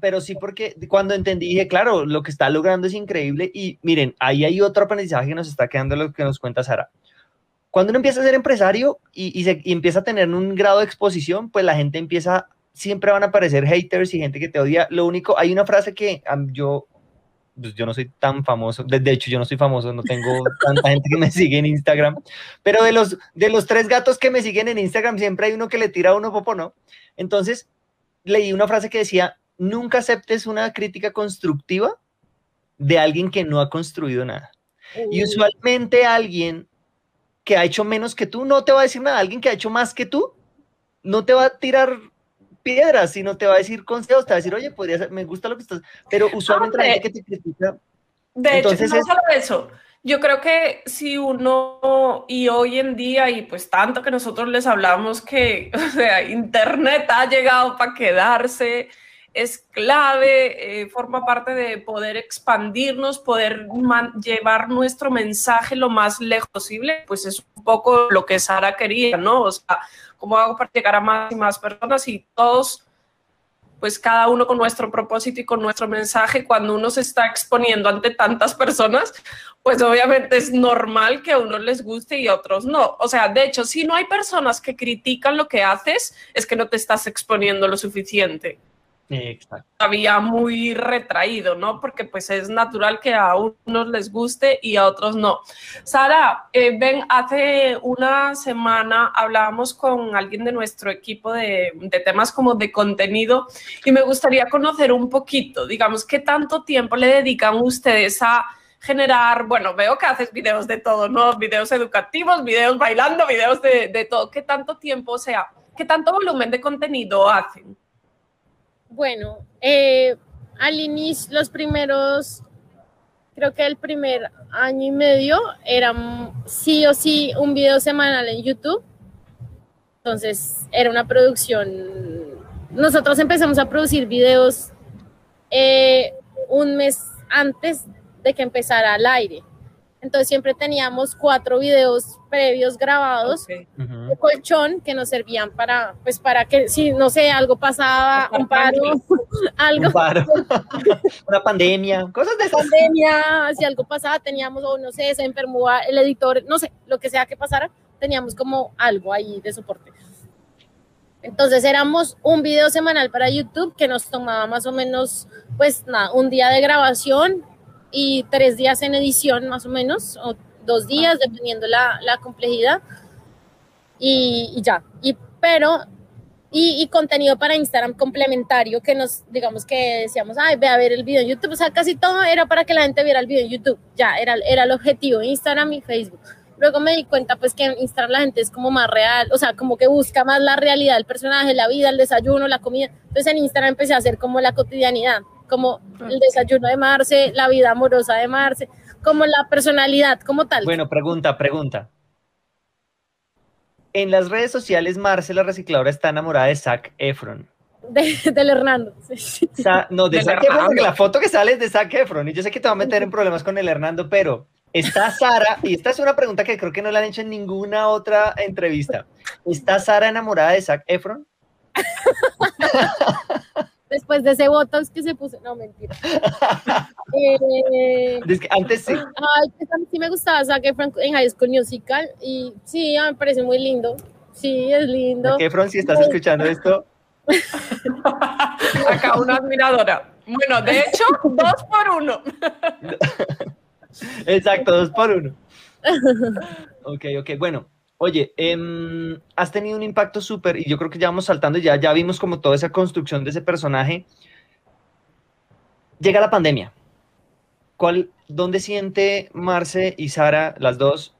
pero sí, porque cuando entendí, dije, claro, lo que está logrando es increíble. Y miren, ahí hay otro aprendizaje que nos está quedando, lo que nos cuenta Sara. Cuando uno empieza a ser empresario y, y se, y empieza a tener un grado de exposición, pues la gente empieza, siempre van a aparecer haters y gente que te odia. Lo único, hay una frase que yo, pues yo no soy tan famoso, de, de hecho yo no soy famoso, no tengo tanta gente que me sigue en Instagram, pero de los, de los tres gatos que me siguen en Instagram, siempre hay uno que le tira a uno popo, ¿no? Entonces, leí una frase que decía, nunca aceptes una crítica constructiva de alguien que no ha construido nada. Y usualmente alguien que ha hecho menos que tú no te va a decir nada. Alguien que ha hecho más que tú no te va a tirar piedras, sino te va a decir consejos, te va a decir, oye, podría ser, me gusta lo que estás, pero usualmente la gente que te critica, De Entonces hecho, no es- solo eso. Yo creo que si uno, y hoy en día, y pues tanto que nosotros les hablamos que, o sea, Internet ha llegado para quedarse, es clave, eh, forma parte de poder expandirnos, poder llevar nuestro mensaje lo más lejos posible, pues es un poco lo que Sara quería, ¿no? O sea, ¿cómo hago para llegar a más y más personas y todos pues cada uno con nuestro propósito y con nuestro mensaje, cuando uno se está exponiendo ante tantas personas, pues obviamente es normal que a unos les guste y a otros no. O sea, de hecho, si no hay personas que critican lo que haces, es que no te estás exponiendo lo suficiente. Exacto. Todavía muy retraído, ¿no? Porque pues es natural que a unos les guste y a otros no. Sara, eh, ven, hace una semana hablábamos con alguien de nuestro equipo de, de temas como de contenido y me gustaría conocer un poquito, digamos, qué tanto tiempo le dedican ustedes a generar, bueno, veo que haces videos de todo, ¿no? Videos educativos, videos bailando, videos de, de todo. ¿Qué tanto tiempo, o sea, qué tanto volumen de contenido hacen? Bueno, eh, al inicio, los primeros, creo que el primer año y medio era sí o sí un video semanal en YouTube. Entonces era una producción. Nosotros empezamos a producir videos eh, un mes antes de que empezara al aire. Entonces siempre teníamos cuatro videos previos grabados Ok. Ujú. de colchón que nos servían para, pues para que si no sé, algo pasaba, un paro, algo, Un paro, una pandemia, cosas de esas. pandemia, si algo pasaba, teníamos, o no sé, se enfermó el editor, no sé, lo que sea que pasara, teníamos como algo ahí de soporte. Entonces éramos un video semanal para YouTube que nos tomaba más o menos, pues nada, un día de grabación y tres días en edición más o menos, o dos días, dependiendo la, la complejidad. Y, y ya, y, pero, y, y contenido para Instagram complementario que nos, digamos que decíamos, ay, ve a ver el video en YouTube, o sea, casi todo era para que la gente viera el video en YouTube, ya, era, era el objetivo, Instagram y Facebook. Luego me di cuenta pues que en Instagram la gente es como más real, o sea, como que busca más la realidad del personaje, la vida, el desayuno, la comida. Entonces en Instagram empecé a hacer como la cotidianidad. Como el desayuno de Marce, la vida amorosa de Marce, como la personalidad como tal. Bueno, pregunta, pregunta. En las redes sociales, Marce, la recicladora, está enamorada de Zac Efron. De, del Hernando. Sa- no, de Del Zac Efron, porque la foto que sale es de Zac Efron. Y yo sé que te va a meter en problemas con el Hernando, pero está Sara, y esta es una pregunta que creo que no la han hecho en ninguna otra entrevista. ¿Está Sara enamorada de Zac Efron? Después de ese botox que se puso, no, mentira. Eh, Es que antes sí. Ay, pues a mí sí me gustaba Zac Efron en High School Musical y sí, me parece muy lindo. Sí, es lindo. Zac Efron, si estás escuchando esto, Acá una admiradora. Bueno, de hecho, dos por uno. Exacto, dos por uno. Ok, ok, bueno. Oye, em, has tenido un impacto súper, y yo creo que ya vamos saltando, ya, ya vimos como toda esa construcción de ese personaje. Llega la pandemia. ¿Cuál, ¿Dónde siente Marce y Sara, las dos,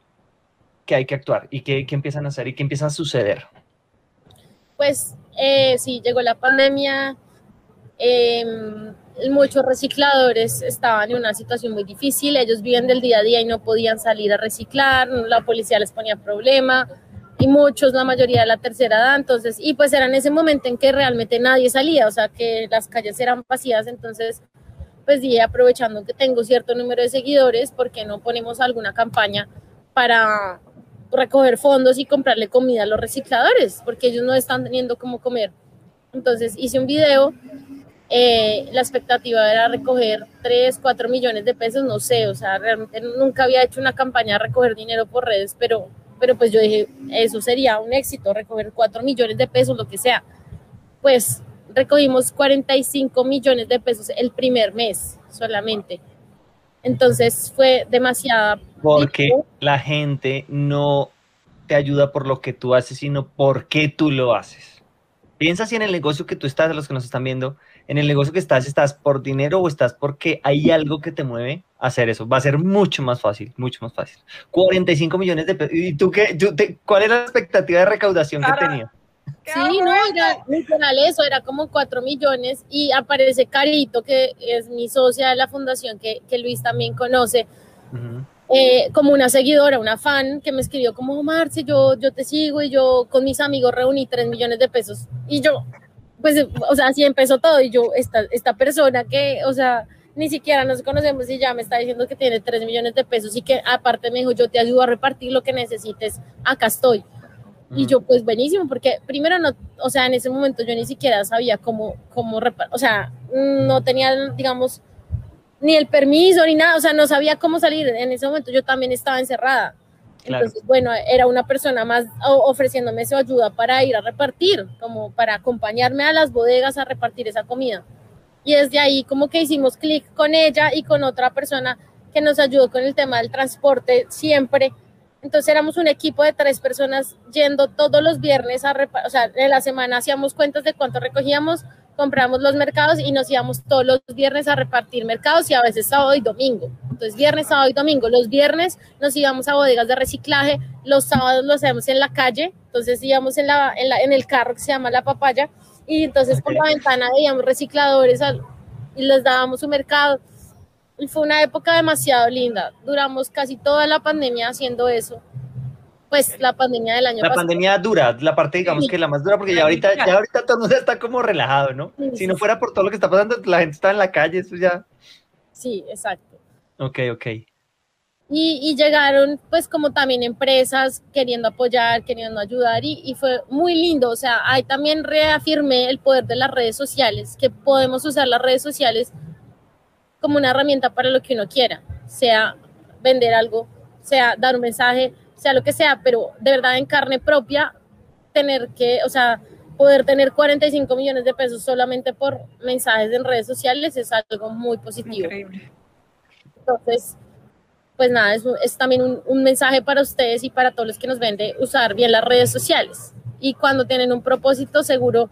que hay que actuar? ¿Y qué, empiezan a hacer? ¿Y qué empieza a suceder? Pues eh, sí, llegó la pandemia. eh, muchos recicladores estaban en una situación muy difícil. Ellos viven del día a día y no podían salir a reciclar. La policía les ponía problema. Y muchos, la mayoría de la tercera edad. Entonces, y pues era en ese momento en que realmente nadie salía, o sea, que las calles eran vacías. Entonces, pues dije, aprovechando que tengo cierto número de seguidores, ¿por qué no ponemos alguna campaña para recoger fondos y comprarle comida a los recicladores? Porque ellos no están teniendo cómo comer. Entonces hice un video, eh, la expectativa era recoger 3, 4 millones de pesos, no sé, o sea, realmente nunca había hecho una campaña de recoger dinero por redes, pero, pero pues yo dije, eso sería un éxito, recoger 4 millones de pesos, lo que sea. Pues recogimos 45 millones de pesos el primer mes solamente. Entonces fue demasiada... Porque la gente no te ayuda por lo que tú haces, sino por qué tú lo haces. Piensa si en el negocio que tú estás, a los que nos están viendo, en el negocio que estás, ¿estás por dinero o estás porque hay algo que te mueve a hacer eso? Va a ser mucho más fácil, mucho más fácil. 45 millones de pesos. ¿Y tú qué? Tú te- ¿Cuál era la expectativa de recaudación que Cara. tenías? Sí, no, era literal eso, era como 4 millones y aparece Carito, que es mi socia de la fundación, que, que Luis también conoce, Ujú. eh, como una seguidora, una fan, que me escribió como, Marce, yo, yo te sigo y yo con mis amigos reuní 3 millones de pesos. Y yo, pues, o sea, así empezó todo y yo, esta, esta persona que, o sea, ni siquiera nos conocemos y ya me está diciendo que tiene 3 millones de pesos y que aparte me dijo, yo te ayudo a repartir lo que necesites, acá estoy. Y yo, pues buenísimo, porque primero no, o sea, en ese momento yo ni siquiera sabía cómo, cómo, repa- o sea, no tenía, digamos, ni el permiso ni nada, o sea, no sabía cómo salir. En ese momento yo también estaba encerrada. Claro. Entonces, bueno, era una persona más ofreciéndome su ayuda para ir a repartir, como para acompañarme a las bodegas a repartir esa comida. Y desde ahí como que hicimos clic con ella y con otra persona que nos ayudó con el tema del transporte siempre. Entonces éramos un equipo de tres personas yendo todos los viernes a repartir, o sea, en la semana hacíamos cuentas de cuánto recogíamos, compramos los mercados y nos íbamos todos los viernes a repartir mercados y a veces sábado y domingo. Entonces viernes, sábado y domingo. Los viernes nos íbamos a bodegas de reciclaje, los sábados lo hacíamos en la calle, entonces íbamos en, la, en, la- en el carro que se llama La Papaya y entonces por la ventana veíamos recicladores al- y les dábamos su mercado. Y fue una época demasiado linda. Duramos casi toda la pandemia haciendo eso. Pues la pandemia del año La pasado. pandemia dura, la parte digamos Sí. que la más dura, porque ya ahorita, ya ahorita todo el mundo está como relajado, ¿no? Sí, Si sí, no fuera por todo lo que está pasando, la gente está en la calle, eso ya. Sí, exacto. Ok, ok. Y, y llegaron pues como también empresas queriendo apoyar, queriendo ayudar y, y fue muy lindo. O sea, ahí también reafirmé el poder de las redes sociales, que podemos usar las redes sociales como una herramienta para lo que uno quiera, sea vender algo, sea dar un mensaje, sea lo que sea, pero de verdad en carne propia, tener que, o sea, poder tener 45 millones de pesos solamente por mensajes en redes sociales es algo muy positivo. Increíble. Entonces, pues nada, es, también un, un mensaje para ustedes y para todos los que nos ven de usar bien las redes sociales. Y cuando tienen un propósito, seguro,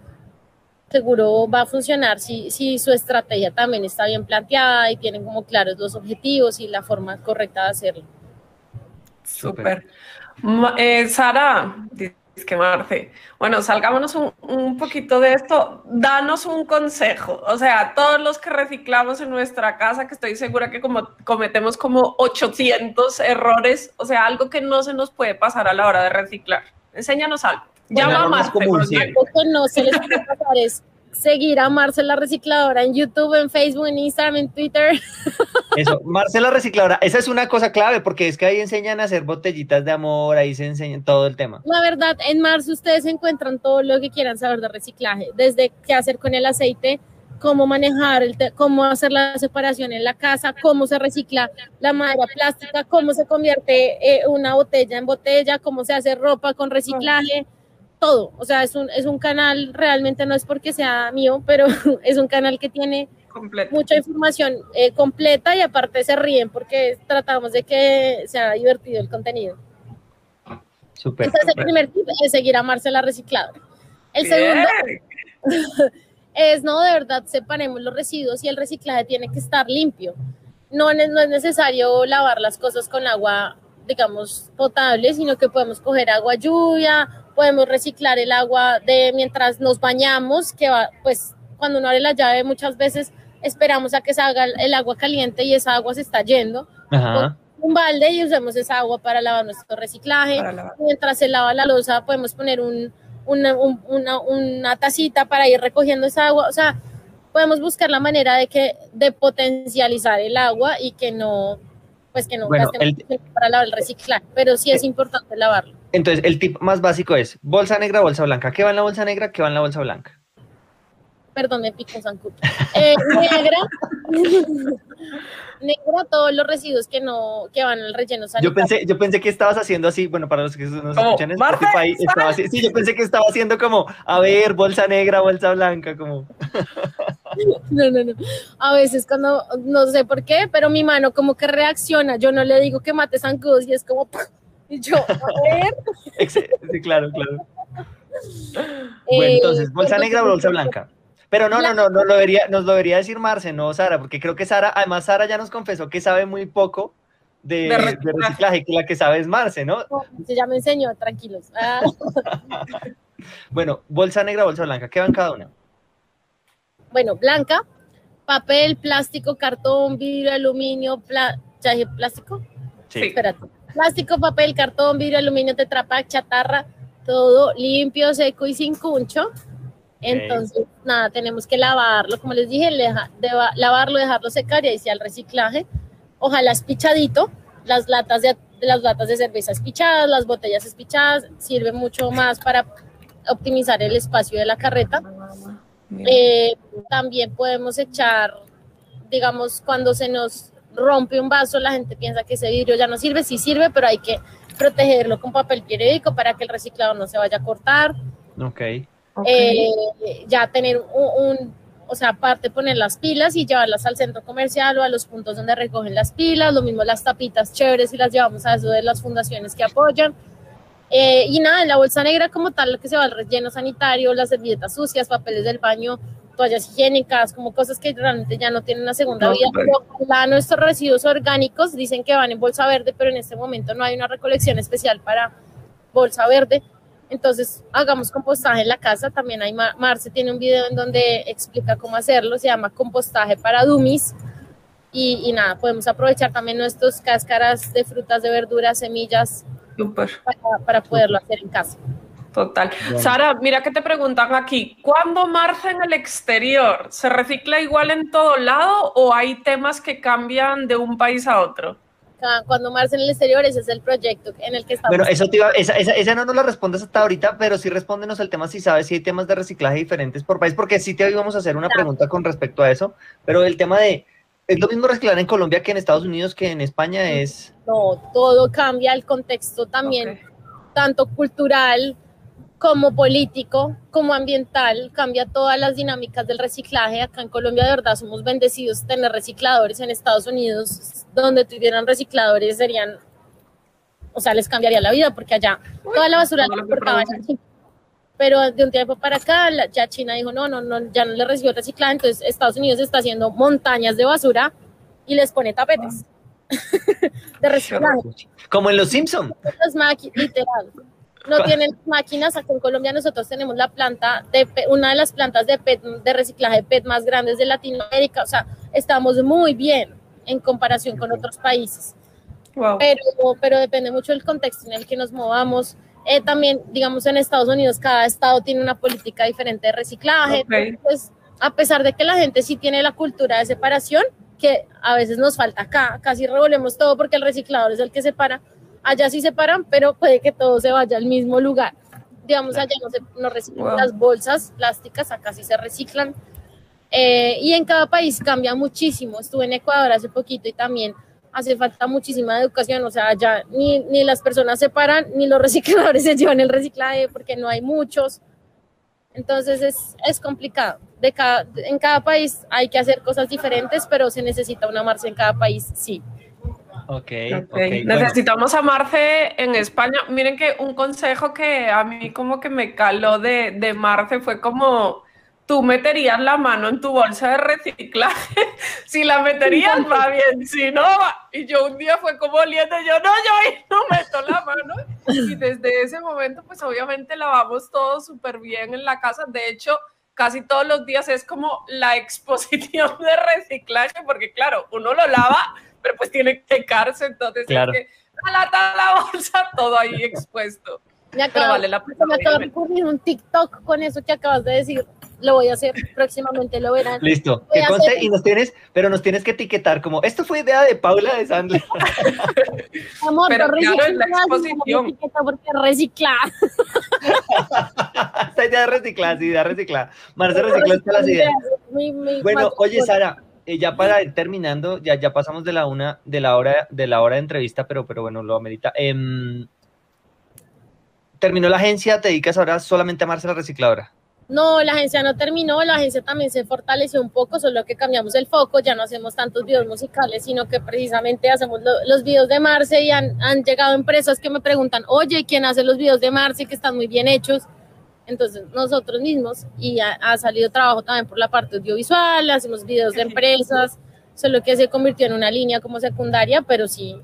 seguro va a funcionar si, si su estrategia también está bien planteada y tienen como claros los objetivos y la forma correcta de hacerlo. Súper. Eh, Sara, di- que Marce. Bueno, salgámonos un, un, poquito de esto. Danos un consejo. O sea, todos los que reciclamos en nuestra casa, que estoy segura que como cometemos como 800 errores, o sea, algo que no se nos puede pasar a la hora de reciclar. Enséñanos algo. Llama a Marce. Algo que no se les puede pasar es seguir a Marcela Recicladora en YouTube, en Facebook, en Instagram, en Twitter. Eso, Marcela Recicladora, esa es una cosa clave porque es que ahí enseñan a hacer botellitas de amor, ahí se enseñan todo el tema. La verdad, en marzo ustedes encuentran todo lo que quieran saber de reciclaje, desde qué hacer con el aceite, cómo manejar, el cómo hacer la separación en la casa, cómo se recicla la madera plástica, cómo se convierte eh, una botella en botella, cómo se hace ropa con reciclaje todo. O sea, es un, es un canal, realmente no es porque sea mío, pero es un canal que tiene mucha información eh, completa y aparte se ríen porque tratamos de que sea divertido el contenido. Super, Entonces, el primer tip es seguir a Marcela Recicladora. El segundo es, no, de verdad, separemos los residuos y el reciclaje tiene que estar limpio. No, no es necesario lavar las cosas con agua, digamos, potable, sino que podemos coger agua lluvia, podemos reciclar el agua de mientras nos bañamos, que va, pues cuando uno abre la llave muchas veces esperamos a que salga el agua caliente y esa agua se está yendo. Un balde y usamos esa agua para lavar nuestro reciclaje. Mientras se lava la losa podemos poner un, una, una, una tacita para ir recogiendo esa agua. O sea, podemos buscar la manera de que de potencializar el agua y que no pues que no bueno, para lavar el reciclaje, pero sí es importante lavarlo. Entonces, el tip más básico es bolsa negra, bolsa blanca. ¿Qué va en la bolsa negra? ¿Qué va en la bolsa blanca? Perdón, me pico eh, negra, negra todos los residuos que no que van al relleno sanitario. Yo pensé, yo pensé que estabas haciendo así, bueno, para los que nos escuchan en Spotify, estaba así, sí, yo pensé que estaba haciendo como, a ver, bolsa negra, bolsa blanca, como. No, no, no. A veces cuando, no sé por qué, pero mi mano como que reacciona. Yo no le digo que mate zancudos y es como, y yo, a ver. Sí, claro, claro. Bueno, entonces, bolsa negra o bolsa blanca. Pero no, no, no, no lo debería, nos lo debería decir Marce, no Sara, porque creo que Sara, además Sara ya nos confesó que sabe muy poco de, reciclaje, que la que sabe es Marce, ¿no? Se ya me enseñó, tranquilos. Ah. bueno, bolsa negra, bolsa blanca, ¿qué van cada una? Bueno, blanca, papel, plástico, cartón, vidrio, aluminio, ¿ya dije plástico? Sí. Espérate. Plástico, papel, cartón, vidrio, aluminio, tetrapack, chatarra, todo limpio, seco y sin cuncho. Entonces, nada, tenemos que lavarlo, como les dije, lavarlo, dejarlo secar y ahí sea el reciclaje. Ojalá espichadito, las latas de, las latas de cerveza espichadas, las botellas espichadas, sirve mucho más para optimizar el espacio de la carreta. Eh, también podemos echar, digamos, cuando se nos rompe un vaso, la gente piensa que ese vidrio ya no sirve, sí sirve, pero hay que protegerlo con papel periódico para que el reciclado no se vaya a cortar. Ok. Eh, ya tener un, o sea, aparte poner las pilas y llevarlas al centro comercial o a los puntos donde recogen las pilas, lo mismo las tapitas chéveres y las llevamos a eso de las fundaciones que apoyan. Eh, y nada, en la bolsa negra como tal, lo que se va al relleno sanitario, las servilletas sucias, papeles del baño, toallas higiénicas, como cosas que realmente ya no tienen una segunda vida. Pero nuestros residuos orgánicos dicen que van en bolsa verde, pero en este momento no hay una recolección especial para bolsa verde. Entonces, hagamos compostaje en la casa. También hay, Marce tiene un video en donde explica cómo hacerlo. Se llama compostaje para dummies. Y, nada, podemos aprovechar también nuestras cáscaras de frutas, de verduras, semillas Para, poderlo hacer en casa. Total. Sara, mira que te preguntan aquí, ¿cuándo Marce en el exterior? ¿Se recicla igual en todo lado o hay temas que cambian de un país a otro? cuando Marce en el exterior, ese es el proyecto en el que estamos. Bueno, eso te iba, esa, esa, esa, no nos la respondes hasta ahorita, pero sí respóndenos el tema si sabes si hay temas de reciclaje diferentes por país, porque sí te íbamos a hacer una pregunta con respecto a eso, pero el tema de, ¿es lo mismo reciclar en Colombia que en Estados Unidos que en España es? No, todo cambia, el contexto también, tanto cultural, como político, como ambiental, cambia todas las dinámicas del reciclaje. Acá en Colombia de verdad somos bendecidos tener recicladores. En Estados Unidos, donde tuvieran recicladores, serían, o sea, les cambiaría la vida porque allá toda la basura la importaban Pero de un tiempo para acá, ya China dijo, no, no, no, ya no le recibió reciclaje, entonces Estados Unidos está haciendo montañas de basura y les pone tapetes de reciclaje. Como en Los Simpsons. Literal. no tienen máquinas. Acá en Colombia nosotros tenemos la planta de una de las plantas de PET, de reciclaje de PET más grandes de Latinoamérica. O sea, estamos muy bien en comparación con otros países. Pero, pero depende mucho del contexto en el que nos movamos. Eh, también, digamos, en Estados Unidos cada estado tiene una política diferente de reciclaje. Pues, a pesar de que la gente sí tiene la cultura de separación, que a veces nos falta acá, casi revolvemos todo porque el reciclador es el que separa. Allá sí separan, pero puede que todo se vaya al mismo lugar. Digamos, allá no, se, no reciclan las bolsas plásticas, acá sí se reciclan. Eh, y en cada país cambia muchísimo. Estuve en Ecuador hace poquito y también hace falta muchísima educación, o sea, ya ni, ni las personas se paran, ni los recicladores se llevan el reciclaje porque no hay muchos. Entonces es, es complicado. De cada, en cada país hay que hacer cosas diferentes, pero se necesita una Marce en cada país, sí. Ok, okay. Necesitamos a Marce en España. Miren que un consejo que a mí como que me caló de, de Marce fue como tú meterías la mano en tu bolsa de reciclaje. si la meterías, va bien. Si no, y yo un día fue como oliendo, yo no, yo ahí no meto la mano. Y desde ese momento, pues obviamente lavamos todo súper bien en la casa. De hecho, casi todos los días es como la exposición de reciclaje, porque claro, uno lo lava, pero pues tiene que secarse, entonces claro. es que la lata, la bolsa, todo ahí expuesto. Me acaba, vale la pena, me acaba de ocurrir un TikTok con eso que acabas de decir lo voy a hacer próximamente, lo verán. Listo, que conste y nos tienes, pero nos tienes que etiquetar como, esto fue idea de Paula de Sandler. Amor, pero claro, la exposición. Porque reciclar. Esta idea de reciclar, sí, idea de reciclar. Marce recicla las ideas. bueno, oye, Sara, eh, ya para ir terminando, ya, ya pasamos de la una, de la hora, de la hora de entrevista, pero, pero bueno, lo amerita. Em, terminó la agencia, te dedicas ahora solamente a Marce la recicladora. No, la agencia no terminó, la agencia también se fortaleció un poco, solo que cambiamos el foco, ya no hacemos tantos videos musicales, sino que precisamente hacemos los videos de Marce y han, llegado empresas que me preguntan, oye, ¿quién hace los videos de Marce que están muy bien hechos? Entonces, nosotros mismos, y ha, salido trabajo también por la parte audiovisual, hacemos videos de empresas, solo que se convirtió en una línea como secundaria, pero sí,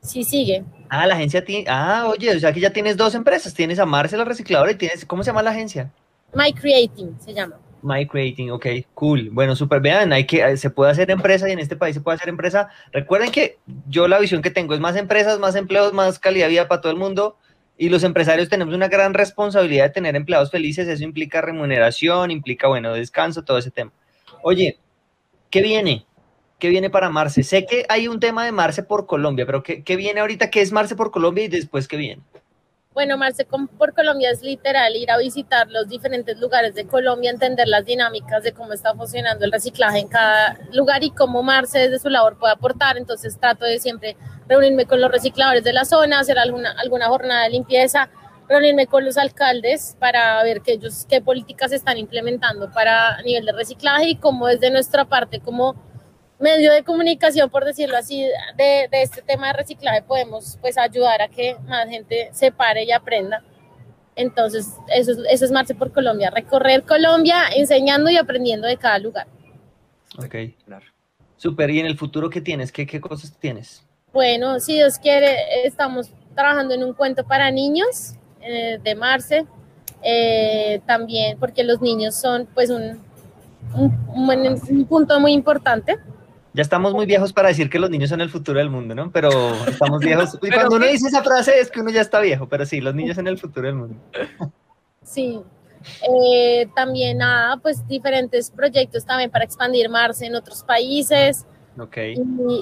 sí sigue. Ah, la agencia tiene, ah, oye, o sea que ya tienes dos empresas, tienes a Marce la recicladora y tienes, ¿cómo se llama la agencia? My Creating se llama. My Creating, ok, cool. Bueno, súper, vean, hay que, se puede hacer empresa y en este país se puede hacer empresa. Recuerden que yo la visión que tengo es más empresas, más empleos, más calidad de vida para todo el mundo. Y los empresarios tenemos una gran responsabilidad de tener empleados felices. Eso implica remuneración, implica, bueno, descanso, todo ese tema. Oye, ¿qué viene? ¿Qué viene para Marce? Sé que hay un tema de Marce por Colombia, pero ¿qué, qué viene ahorita? ¿Qué es Marce por Colombia y después qué viene? Bueno, Marce por Colombia es literal ir a visitar los diferentes lugares de Colombia, entender las dinámicas de cómo está funcionando el reciclaje en cada lugar y cómo Marce desde su labor puede aportar. Entonces trato de siempre reunirme con los recicladores de la zona, hacer alguna, alguna jornada de limpieza, reunirme con los alcaldes para ver qué ellos, qué políticas están implementando para nivel de reciclaje y cómo desde nuestra parte, como medio de comunicación, por decirlo así, de, de, este tema de reciclaje podemos pues ayudar a que más gente se pare y aprenda. Entonces, eso es, eso es Marce por Colombia, recorrer Colombia enseñando y aprendiendo de cada lugar. Ok, claro. Super, ¿y en el futuro qué tienes? ¿Qué, qué cosas tienes? Bueno, si Dios quiere, estamos trabajando en un cuento para niños eh, de Marce, eh, también porque los niños son pues un, un, un punto muy importante ya estamos muy viejos para decir que los niños son el futuro del mundo, ¿no? Pero estamos viejos. Y cuando uno dice esa frase es que uno ya está viejo, pero sí, los niños son el futuro del mundo. Sí. Eh, también, nada, pues diferentes proyectos también para expandir Marce en otros países. Ok.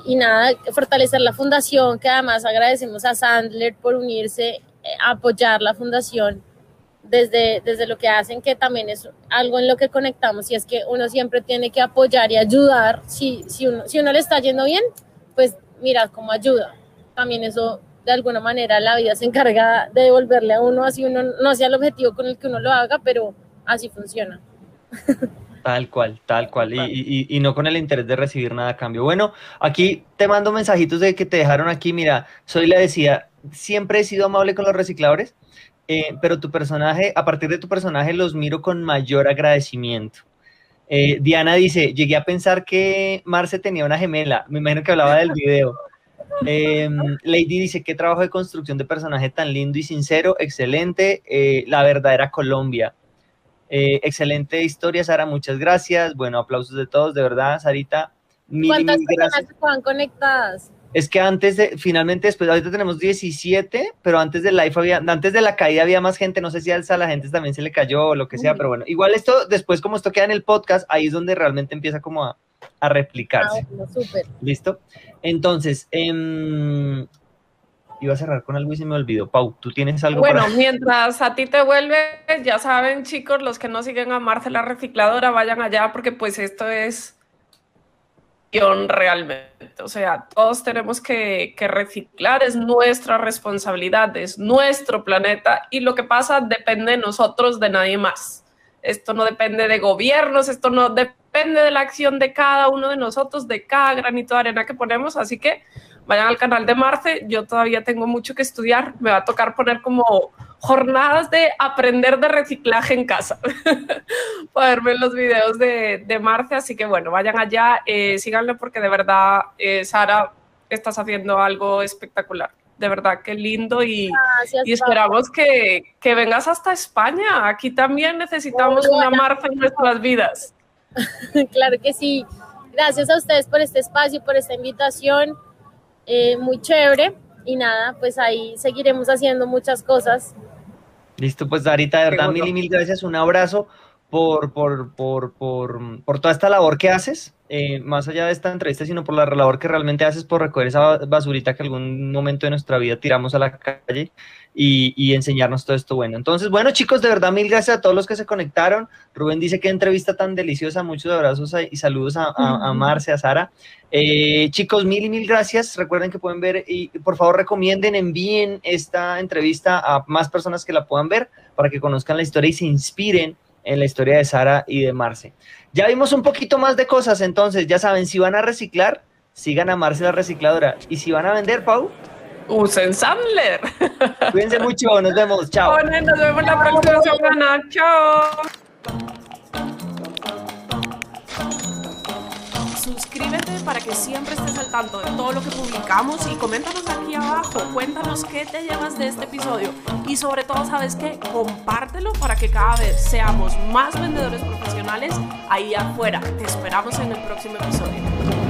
Y, nada, fortalecer la fundación, que además agradecemos a Sandler por unirse, eh, a apoyar la fundación desde, desde lo que hacen, que también es algo en lo que conectamos, y es que uno siempre tiene que apoyar y ayudar. Si, si, uno, si uno le está yendo bien, pues mira cómo ayuda. También eso, de alguna manera, la vida se encarga de devolverle a uno, así uno no sea el objetivo con el que uno lo haga, pero así funciona. Tal cual, tal cual, y, y, y, no con el interés de recibir nada a cambio. Bueno, aquí te mando mensajitos de que te dejaron aquí. Mira, soy la decía, siempre he sido amable con los recicladores eh, pero tu personaje, a partir de tu personaje, los miro con mayor agradecimiento. Eh, Diana dice, llegué a pensar que Marce tenía una gemela, me imagino que hablaba del video. Em, Lady dice, qué trabajo de construcción de personaje tan lindo y sincero, excelente, eh, la verdadera Colombia. Eh, excelente historia, Sara, muchas gracias. Bueno, aplausos de todos, de verdad, Sarita. Mil, ¿Cuántas mil personas estaban conectadas? Es que antes de, finalmente después, ahorita tenemos 17, pero antes del live había, antes de la caída había más gente, no sé si a la gente también se le cayó o lo que sea, pero bueno, igual esto, después como esto queda en el podcast, ahí es donde realmente empieza como a, a replicarse. Ah, ¿Listo? Entonces, eh, iba a cerrar con algo y se me olvidó. Pau, ¿tú tienes algo Bueno, mientras a ti te vuelve, ya saben, chicos, los que no siguen a Marcela Recicladora, vayan allá porque pues esto es realmente. O sea, todos tenemos que, reciclar, es nuestra responsabilidad, es nuestro planeta y lo que pasa depende de nosotros, de nadie más. Esto no depende de gobiernos, esto no depende de la acción de cada uno de nosotros, de cada granito de arena que ponemos, así que vayan al canal de Marce, yo todavía tengo mucho que estudiar, me va a tocar poner como jornadas de aprender de reciclaje en casa, poder ver los videos de, de Marce, así que bueno, vayan allá, eh, síganle porque de verdad, eh, Sara, estás haciendo algo espectacular. De verdad, qué lindo y, y esperamos que, que, vengas hasta España. Aquí también necesitamos una Marce en nuestras vidas. claro que sí. Gracias a ustedes por este espacio, por esta invitación. Eh, muy chévere. Y nada, pues ahí seguiremos haciendo muchas cosas. Listo, pues Darita, de verdad, mil y mil gracias. Un abrazo por, por, por, por, toda esta labor que haces, eh, más allá de esta entrevista, sino por la labor que realmente haces por recoger esa basurita que algún momento de nuestra vida tiramos a la calle y, enseñarnos todo esto bueno. Entonces, bueno, chicos, de verdad, mil gracias a todos los que se conectaron. Rubén dice que entrevista tan deliciosa, muchos abrazos y saludos a, a, Marce, a Sara. Eh, chicos, mil y mil gracias. Recuerden que pueden ver y por favor recomienden, envíen esta entrevista a más personas que la puedan ver para que conozcan la historia y se inspiren en la historia de Sara y de Marce. Ya vimos un poquito más de cosas, entonces ya saben, si van a reciclar, sigan a Marce la recicladora. Y si van a vender, Pau, usen Sandler. Cuídense mucho, nos vemos, chao. nos vemos la próxima semana, chao. Suscríbete para que siempre estés al tanto de todo lo que publicamos y coméntanos aquí abajo, cuéntanos qué te llevas de este episodio y sobre todo, ¿sabes qué? Compártelo para que cada vez seamos más vendedores profesionales ahí afuera. Te esperamos en el próximo episodio.